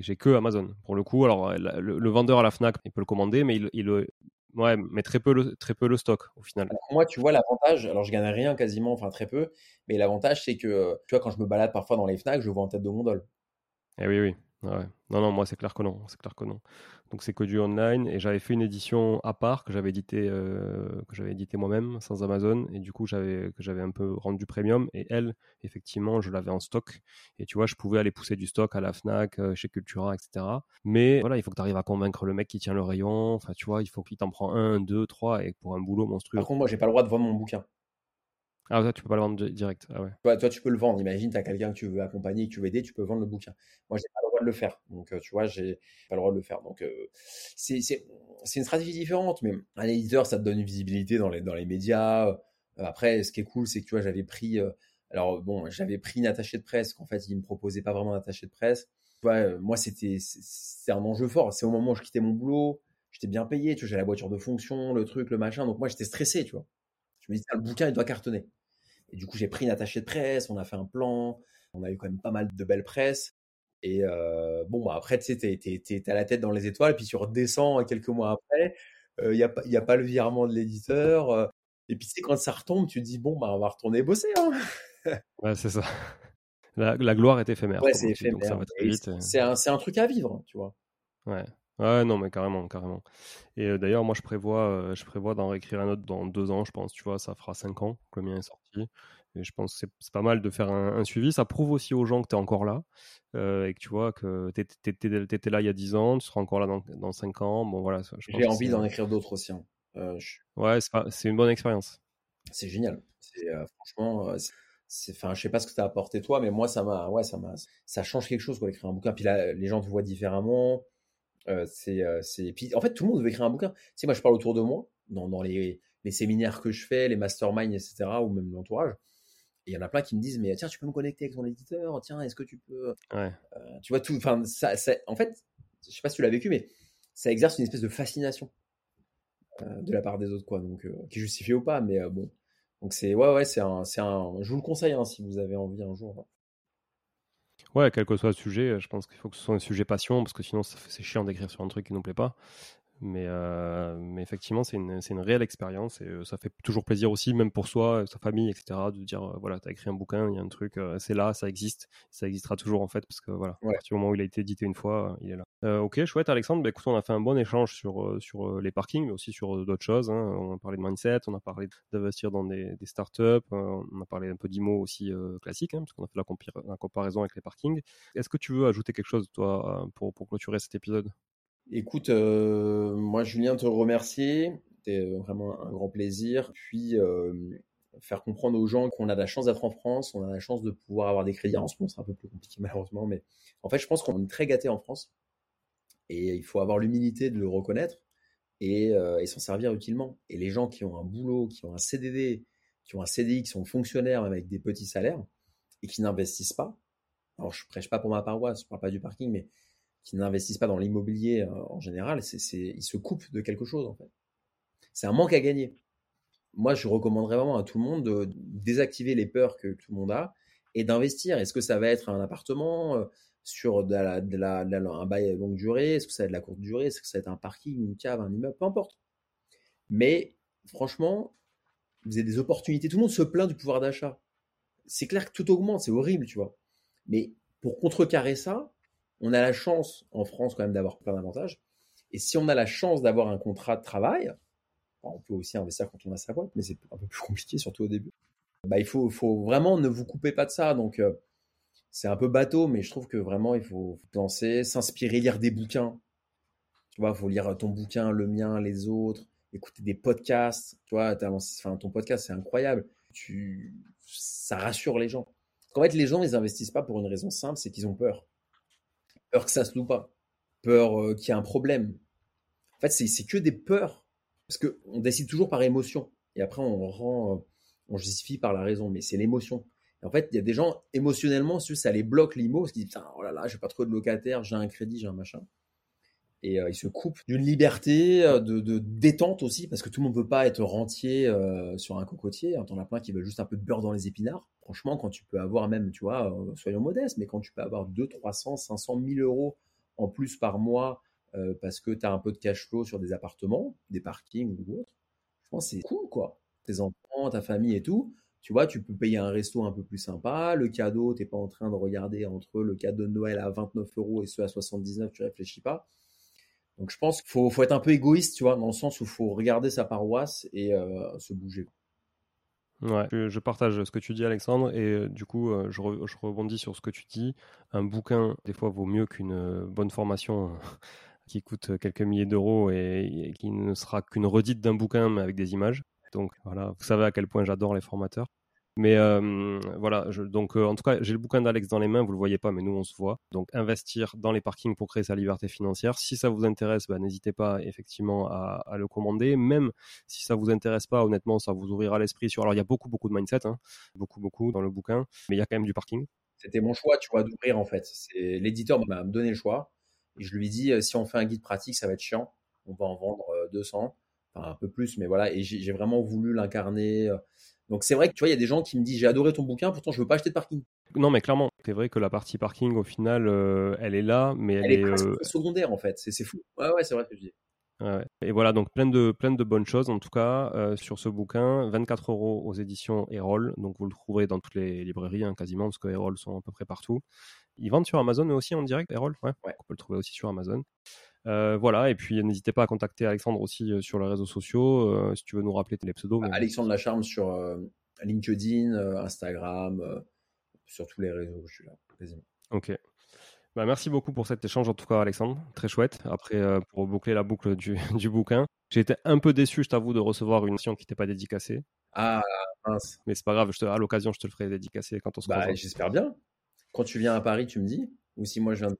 j'ai que Amazon pour le coup. Alors le, vendeur à la Fnac, il peut le commander, mais il, il ouais, mais très peu le, très peu le stock au final. moi, tu vois l'avantage. Alors je gagne rien quasiment, enfin très peu, mais l'avantage c'est que tu vois quand je me balade parfois dans les Fnac, je vois en tête de gondole. Eh oui, oui. Ouais. Non, non, moi c'est clair que non, c'est clair que non. Donc c'est que du online et j'avais fait une édition à part que j'avais édité, euh, que j'avais édité moi-même sans Amazon et du coup j'avais que j'avais un peu rendu premium et elle, effectivement, je l'avais en stock et tu vois, je pouvais aller pousser du stock à la Fnac, euh, chez Cultura, etc. Mais voilà, il faut que tu arrives à convaincre le mec qui tient le rayon. Enfin, tu vois, il faut qu'il t'en prend un, deux, trois et pour un boulot monstrueux. Par contre, moi j'ai pas le droit de vendre mon bouquin. Ah, toi, tu peux pas le vendre direct. Ah ouais. toi, tu peux le vendre. Imagine, tu as quelqu'un que tu veux accompagner, que tu veux aider, tu peux vendre le bouquin. Moi, j'ai pas le de le faire. Donc, euh, tu vois, j'ai pas le droit de le faire. Donc, euh, c'est une stratégie différente. Mais un éditeur, ça te donne une visibilité dans les, dans les médias. Euh, après, ce qui est cool, c'est que tu vois, j'avais pris. alors, bon, j'avais pris une attachée de presse qu'en fait, il me proposait pas vraiment d'attaché de presse. Tu vois, moi, c'était un enjeu fort. C'est au moment où je quittais mon boulot. J'étais bien payé. Tu vois, j'ai la voiture de fonction, le truc, le machin. Donc, moi, j'étais stressé, tu vois. Je me disais, le bouquin, il doit cartonner. Et du coup, j'ai pris une attachée de presse, on a fait un plan, on a eu quand même pas mal de belles presses. Et euh, bon, bah après, tu sais, t'es, à la tête dans les étoiles, puis tu redescends quelques mois après. Il euh, n'y a, y a pas le virement de l'éditeur. Euh, et puis, tu sais, quand ça retombe, tu te dis, bon, bah on va retourner bosser. Hein. ouais, c'est ça. La, gloire est éphémère. Ouais, c'est éphémère. C'est un, un, truc à vivre, tu vois. Ouais. Ouais, non, mais carrément, carrément. Et d'ailleurs, moi, je prévois, je prévois d'en réécrire un autre dans deux ans, je pense. Tu vois, ça fera cinq ans que le mien est sorti. Et je pense que c'est pas mal de faire un, suivi. Ça prouve aussi aux gens que tu es encore là et que tu vois que tu étais, là il y a dix ans, tu seras encore là dans, dans cinq ans. Bon, voilà. J'ai envie d'en écrire d'autres aussi. Hein. Ouais, c'est une bonne expérience. C'est génial. franchement, c'est enfin je sais pas ce que ça a apporté toi mais moi ça m'a ouais ça m'a ça change quelque chose quoi d'écrire un bouquin puis là les gens te voient différemment euh, c'est, euh, c'est... Puis, en fait, tout le monde veut écrire un bouquin. Tu sais, moi, je parle autour de moi, dans, dans les, les séminaires que je fais, les masterminds, etc., ou même l'entourage. Il y en a plein qui me disent, mais tiens, tu peux me connecter avec ton éditeur, tiens, est-ce que tu peux. Ouais. Euh, tu vois, tout. Enfin, ça, ça, en fait, je sais pas si tu l'as vécu, mais ça exerce une espèce de fascination de la part des autres, quoi. Donc, qui justifie ou pas, mais bon. Donc, c'est, ouais, ouais, c'est un, c'est un. Je vous le conseille, hein, si vous avez envie un jour. Ouais, quel que soit le sujet, je pense qu'il faut que ce soit un sujet passion, parce que sinon c'est chiant d'écrire sur un truc qui nous plaît pas. Mais, euh, mais effectivement, c'est une, une, réelle expérience et euh, ça fait toujours plaisir aussi, même pour soi, sa famille, etc., de dire euh, voilà, tu as écrit un bouquin, il y a un truc, c'est là, ça existe, ça existera toujours en fait, parce que voilà, à partir du moment où il a été édité une fois, il est là. ok, chouette, Alexandre. Bah, écoute, on a fait un bon échange sur, sur les parkings, mais aussi sur d'autres choses. Hein. On a parlé de mindset, on a parlé d'investir dans des, des startups, on a parlé un peu d'IMO aussi classique, hein, parce qu'on a fait la, la, comparaison avec les parkings. Est-ce que tu veux ajouter quelque chose, toi, pour, pour clôturer cet épisode? Écoute, euh, moi Julien te remercier, c'était euh, vraiment un grand plaisir. Puis euh, faire comprendre aux gens qu'on a de la chance d'être en France, on a la chance de pouvoir avoir des crédits. En ce moment, c'est un peu plus compliqué malheureusement, mais en fait, je pense qu'on est très gâté en France et il faut avoir l'humilité de le reconnaître et, s'en servir utilement. Et les gens qui ont un boulot, qui ont un CDD, qui ont un CDI, qui sont fonctionnaires même avec des petits salaires et qui n'investissent pas. Alors je prêche pas pour ma paroisse, je parle pas du parking, mais qui n'investissent pas dans l'immobilier euh, en général, c'est, ils se coupent de quelque chose en fait. C'est un manque à gagner. Moi, je recommanderais vraiment à tout le monde de désactiver les peurs que tout le monde a et d'investir. Est-ce que ça va être un appartement euh, sur de la, de la, un bail longue durée? Est-ce que ça va être de la courte durée? Est-ce que ça va être un parking, une cave, un immeuble? Peu importe. Mais franchement, vous avez des opportunités. Tout le monde se plaint du pouvoir d'achat. C'est clair que tout augmente, c'est horrible, tu vois. Mais pour contrecarrer ça, on a la chance en France quand même d'avoir plein d'avantages. Et si on a la chance d'avoir un contrat de travail, on peut aussi investir quand on a sa boîte, mais c'est un peu plus compliqué, surtout au début. Bah, il faut, vraiment ne vous coupez pas de ça. Donc, euh, c'est un peu bateau, mais je trouve que vraiment, il faut penser, s'inspirer, lire des bouquins. Tu vois, il faut lire ton bouquin, le mien, les autres, écouter des podcasts. Tu vois, enfin, ton podcast, c'est incroyable. Tu, ça rassure les gens. En fait, les gens, ils investissent pas pour une raison simple, c'est qu'ils ont peur peur que ça se loue pas, peur euh, qu'il y ait un problème. En fait, c'est que des peurs. Parce qu'on décide toujours par émotion. Et après, on rend, euh, on justifie par la raison. Mais c'est l'émotion. En fait, il y a des gens, émotionnellement, ça les bloque l'IMO, parce qu'ils disent, oh là là, j'ai pas trop de locataires, j'ai un crédit, j'ai un machin. Et euh, ils se coupent d'une liberté, de, détente aussi, parce que tout le monde ne veut pas être rentier sur un cocotier. Hein, T'en as plein qui veulent juste un peu de beurre dans les épinards franchement, quand tu peux avoir même, tu vois, euh, soyons modestes, mais quand tu peux avoir 2, 300, 500 000 euros en plus par mois euh, parce que tu as un peu de cash flow sur des appartements, des parkings ou autre, je pense c'est cool, quoi. Tes enfants, ta famille et tout, tu vois, tu peux payer un resto un peu plus sympa, le cadeau, tu n'es pas en train de regarder entre le cadeau de Noël à 29 euros et ceux à 79, tu réfléchis pas. Donc je pense qu'il faut, faut, être un peu égoïste, tu vois, dans le sens où il faut regarder sa paroisse et euh, se bouger. Ouais, je, partage ce que tu dis, Alexandre, et euh, du coup, euh, je, rebondis sur ce que tu dis. Un bouquin, des fois, vaut mieux qu'une euh, bonne formation qui coûte quelques milliers d'euros et, qui ne sera qu'une redite d'un bouquin, mais avec des images. Donc voilà, vous savez à quel point j'adore les formateurs. Mais euh, voilà, donc euh, en tout cas, j'ai le bouquin d'Alex dans les mains, vous le voyez pas, mais nous on se voit. Donc investir dans les parkings pour créer sa liberté financière. Si ça vous intéresse, bah, n'hésitez pas effectivement à, le commander. Même si ça vous intéresse pas, honnêtement, ça vous ouvrira l'esprit sur. Alors il y a beaucoup beaucoup de mindset, hein, beaucoup beaucoup dans le bouquin, mais il y a quand même du parking. C'était mon choix, tu vois, d'ouvrir en fait. L'éditeur m'a donné le choix et je lui dit euh, si on fait un guide pratique, ça va être chiant. On va en vendre 200, enfin un peu plus, mais voilà. Et j'ai vraiment voulu l'incarner donc c'est vrai que tu vois, il y a des gens qui me disent j'ai adoré ton bouquin, pourtant je veux pas acheter de parking. Non, mais clairement, c'est vrai que la partie parking, au final, euh, elle est là, mais elle, est, est euh, secondaire en fait. C'est fou. Ouais, ouais, c'est vrai ce que je dis. Ouais. Et voilà, donc plein de, plein de bonnes choses en tout cas euh, sur ce bouquin. 24 euros aux éditions Erol, donc vous le trouverez dans toutes les librairies hein, quasiment, parce que Erol sont à peu près partout. Ils vendent sur Amazon aussi en direct, Erol? Ouais. ouais. On peut le trouver aussi sur Amazon. Euh, voilà, et puis n'hésitez pas à contacter Alexandre aussi euh, sur les réseaux sociaux, euh, si tu veux nous rappeler les pseudos. Mais... Alexandre Lacharme sur LinkedIn, Instagram, sur tous les réseaux, je suis là, quasiment. Ok. Bah, merci beaucoup pour cet échange, en tout cas, Alexandre. Très chouette. Après, pour boucler la boucle du, du bouquin, j'ai été un peu déçu, je t'avoue, de recevoir une mission qui n'était pas dédicacée. Ah, mince. Mais c'est pas grave, je te, à l'occasion, je te le ferai dédicacer quand on se bah, J'espère bien. Quand tu viens à Paris, tu me dis. Ou si moi je viens de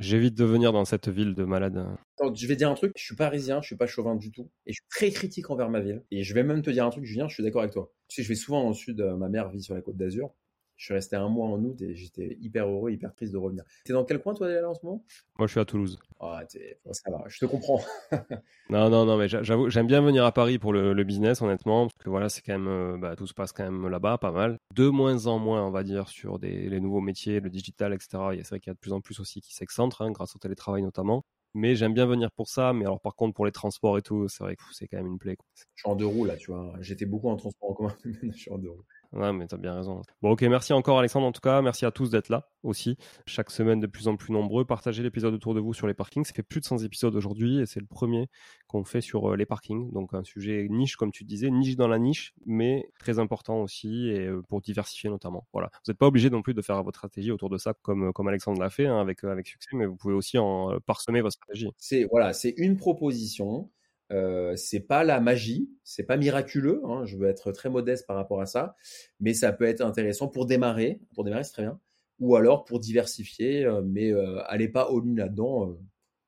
J'évite de venir dans cette ville de malade. je vais dire un truc, je suis parisien, je suis pas chauvin du tout, et je suis très critique envers ma ville. Et je vais même te dire un truc, Julien, je suis d'accord avec toi. Tu sais, je vais souvent dans le sud, euh, ma mère vit sur la côte d'Azur, je suis resté un mois en août et j'étais hyper heureux, hyper triste de revenir. T'es dans quel coin toi là en ce moment? Moi je suis à Toulouse. Ah, ça va, je te comprends. non, non, non, mais j'avoue, j'aime bien venir à Paris pour le, business, honnêtement, parce que voilà, c'est quand même, euh, bah, tout se passe quand même là-bas, pas mal. De moins en moins, on va dire, sur des, les nouveaux métiers, le digital, etc. C'est vrai qu'il y a de plus en plus aussi qui s'excentrent, hein, grâce au télétravail notamment. Mais j'aime bien venir pour ça. Mais alors, par contre, pour les transports et tout, c'est vrai que c'est quand même une plaie. Je suis en deux roues là, tu vois. J'étais beaucoup en transport en commun, mais je suis en deux roues. Ouais, mais t'as bien raison. Bon, ok, merci encore Alexandre en tout cas. Merci à tous d'être là aussi. Chaque semaine de plus en plus nombreux. Partagez l'épisode autour de vous sur les parkings. Ça fait plus de 100 épisodes aujourd'hui et c'est le premier qu'on fait sur euh, les parkings. Donc un sujet niche, comme tu disais, niche dans la niche, mais très important aussi et euh, pour diversifier notamment. Voilà. Vous n'êtes pas obligé non plus de faire votre stratégie autour de ça comme, euh, comme Alexandre l'a fait hein, avec, avec succès, mais vous pouvez aussi en parsemer votre stratégie. C'est voilà, c'est une proposition. Euh, c'est pas la magie, c'est pas miraculeux. Hein, je veux être très modeste par rapport à ça, mais ça peut être intéressant pour démarrer. Pour démarrer, c'est très bien. Ou alors pour diversifier, euh, mais euh, allez pas au in là-dedans. Euh,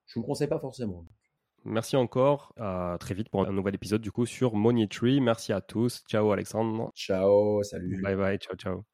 je vous le conseille pas forcément. Merci encore. À très vite pour un nouvel épisode du coup sur Money Tree. Merci à tous. Ciao Alexandre. Ciao, salut. Bye bye. Ciao ciao.